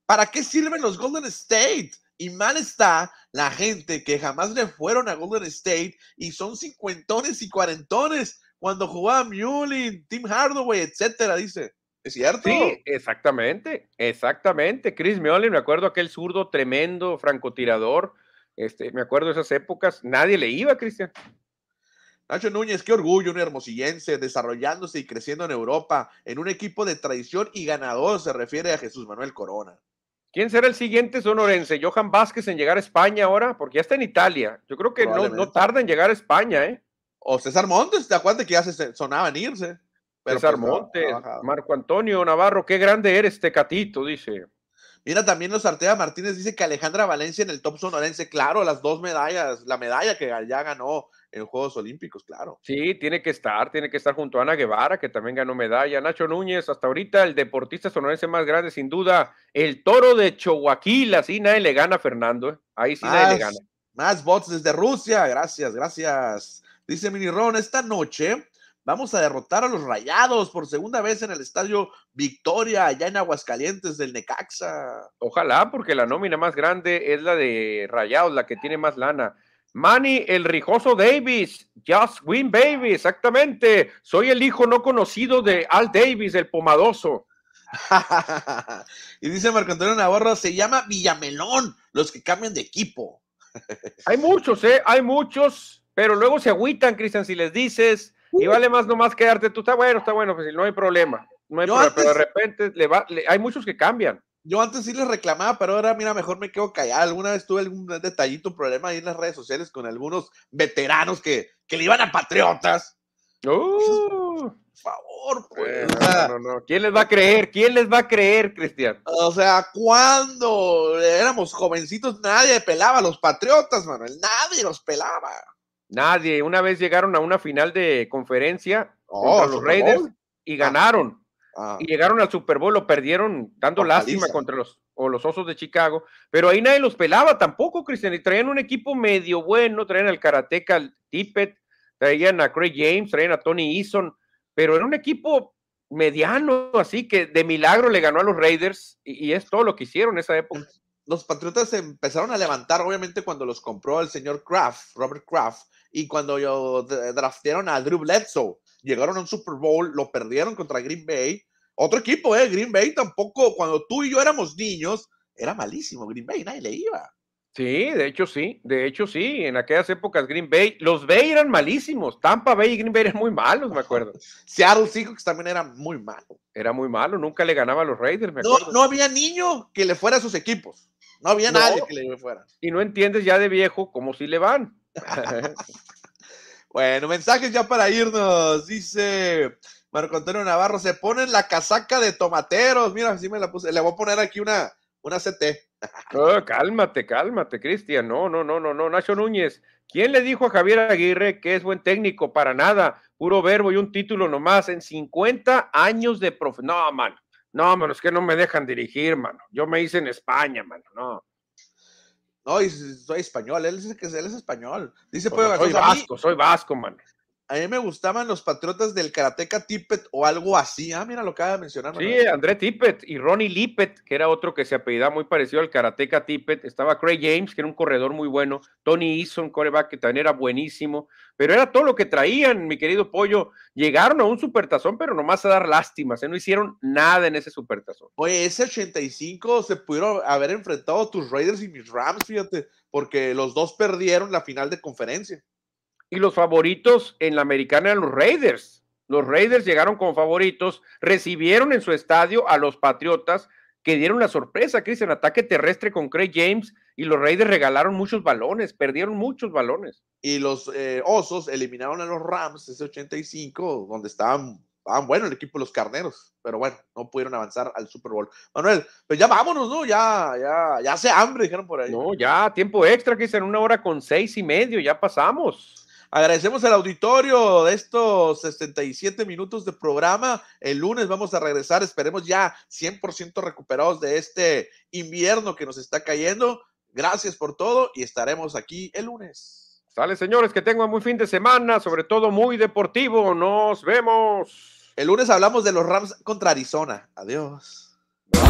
¿Para qué sirven los Golden State? Y mal está la gente que jamás le fueron a Golden State y son cincuentones y cuarentones cuando jugaba Mullin, Tim Hardaway, etcétera, dice. ¿Es cierto? Sí, exactamente, exactamente. Chris Mullin, me acuerdo aquel zurdo tremendo, francotirador, este, me acuerdo de esas épocas, nadie le iba, Cristian. Nacho Núñez, qué orgullo, un hermosillense desarrollándose y creciendo en Europa, en un equipo de tradición y ganador, se refiere a Jesús Manuel Corona. ¿Quién será el siguiente sonorense? ¿Johan Vázquez en llegar a España ahora? Porque ya está en Italia. Yo creo que no, no tarda en llegar a España, ¿eh? O César Montes, ¿te acuerdas que ya se sonaba en irse? César pues Montes, Marco Antonio Navarro, qué grande eres, Tecatito, dice. Mira, también los Artea Martínez dice que Alejandra Valencia en el top sonorense, claro, las dos medallas, la medalla que ya ganó en Juegos Olímpicos, claro. Sí, tiene que estar, tiene que estar junto a Ana Guevara, que también ganó medalla. Nacho Núñez, hasta ahorita el deportista sonorense más grande, sin duda, el toro de Choaquil, así nadie le gana a Fernando, ¿eh? ahí sí nadie le gana. Más bots desde Rusia, gracias, gracias. Dice Mini Ron, esta noche Vamos a derrotar a los Rayados por segunda vez en el estadio Victoria, allá en Aguascalientes del Necaxa. Ojalá, porque la nómina más grande es la de Rayados, la que tiene más lana. Manny, el rijoso Davis, Just Win Baby, exactamente. Soy el hijo no conocido de Al Davis, el pomadoso. y dice Marco Antonio Navarro, se llama Villamelón, los que cambian de equipo. hay muchos, ¿eh? Hay muchos, pero luego se agüitan, Cristian, si les dices y vale más nomás quedarte tú, está bueno, está bueno, pues no hay problema. No hay problema, pero de repente le va, hay muchos que cambian. Yo antes sí les reclamaba, pero ahora, mira, mejor me quedo callado. Alguna vez tuve algún detallito, un problema ahí en las redes sociales con algunos veteranos que, que le iban a patriotas. Uh, por favor, pues. no, no, ¿Quién les va a creer? ¿Quién les va a creer, Cristian? O sea, cuando éramos jovencitos, nadie pelaba a los patriotas, Manuel. Nadie los pelaba. Nadie. Una vez llegaron a una final de conferencia contra oh, los Raiders y ah. ganaron. Ah. Y llegaron al Super Bowl, lo perdieron dando lástima contra los, o los Osos de Chicago. Pero ahí nadie los pelaba tampoco, Cristian. Y traían un equipo medio bueno, traían al Karateka, al Tippett, traían a Craig James, traían a Tony Eason. Pero era un equipo mediano, así que de milagro le ganó a los Raiders y, y es todo lo que hicieron en esa época los Patriotas empezaron a levantar, obviamente, cuando los compró el señor Kraft, Robert Kraft, y cuando yo draftearon a Drew Bledsoe, llegaron a un Super Bowl, lo perdieron contra Green Bay. Otro equipo, ¿eh? Green Bay tampoco, cuando tú y yo éramos niños, era malísimo Green Bay, nadie le iba. Sí, de hecho sí, de hecho sí, en aquellas épocas Green Bay, los Bay eran malísimos, Tampa Bay y Green Bay eran muy malos, me acuerdo. Seattle Seahawks también era muy malo. Era muy malo, nunca le ganaba a los Raiders, me no, acuerdo. No había niño que le fuera a sus equipos, no había nadie que le fuera. Y no entiendes ya de viejo cómo si le van. bueno, mensajes ya para irnos. Dice Marco Antonio Navarro, se pone la casaca de tomateros. Mira, así me la puse. Le voy a poner aquí una, una CT. Oh, cálmate, cálmate, Cristian. No, no, no, no, no. Nacho Núñez. ¿Quién le dijo a Javier Aguirre que es buen técnico? Para nada. Puro verbo y un título nomás. En 50 años de profe. No, mano. No, mano, es que no me dejan dirigir, mano. Yo me hice en España, mano. No. No, soy español, él dice que él es español. Dice, pues, soy vasco, soy vasco, man a mí me gustaban los patriotas del Karateka Tippett o algo así. Ah, mira, lo acaba de mencionar. Sí, André Tippett y Ronnie Lippett, que era otro que se apellidaba muy parecido al Karateka Tippett. Estaba Craig James, que era un corredor muy bueno. Tony Eason, coreback, que también era buenísimo. Pero era todo lo que traían, mi querido Pollo. Llegaron a un supertazón, pero nomás a dar lástimas. ¿eh? No hicieron nada en ese supertazón. Oye, ese 85 se pudieron haber enfrentado tus Raiders y mis Rams, fíjate, porque los dos perdieron la final de conferencia y los favoritos en la americana eran los Raiders. Los Raiders llegaron como favoritos, recibieron en su estadio a los Patriotas que dieron la sorpresa, Cristian, ataque terrestre con Craig James y los Raiders regalaron muchos balones, perdieron muchos balones. Y los eh, Osos eliminaron a los Rams ese 85, donde estaban, bueno el equipo de los Carneros, pero bueno, no pudieron avanzar al Super Bowl. Manuel, pues ya vámonos, ¿no? Ya, ya, ya hace hambre, dijeron por ahí. No, ya, tiempo extra, Cristian, una hora con seis y medio, ya pasamos. Agradecemos al auditorio de estos 67 minutos de programa. El lunes vamos a regresar, esperemos ya 100% recuperados de este invierno que nos está cayendo. Gracias por todo y estaremos aquí el lunes. Sale, señores, que tengan muy fin de semana, sobre todo muy deportivo. Nos vemos. El lunes hablamos de los Rams contra Arizona. Adiós. Bye.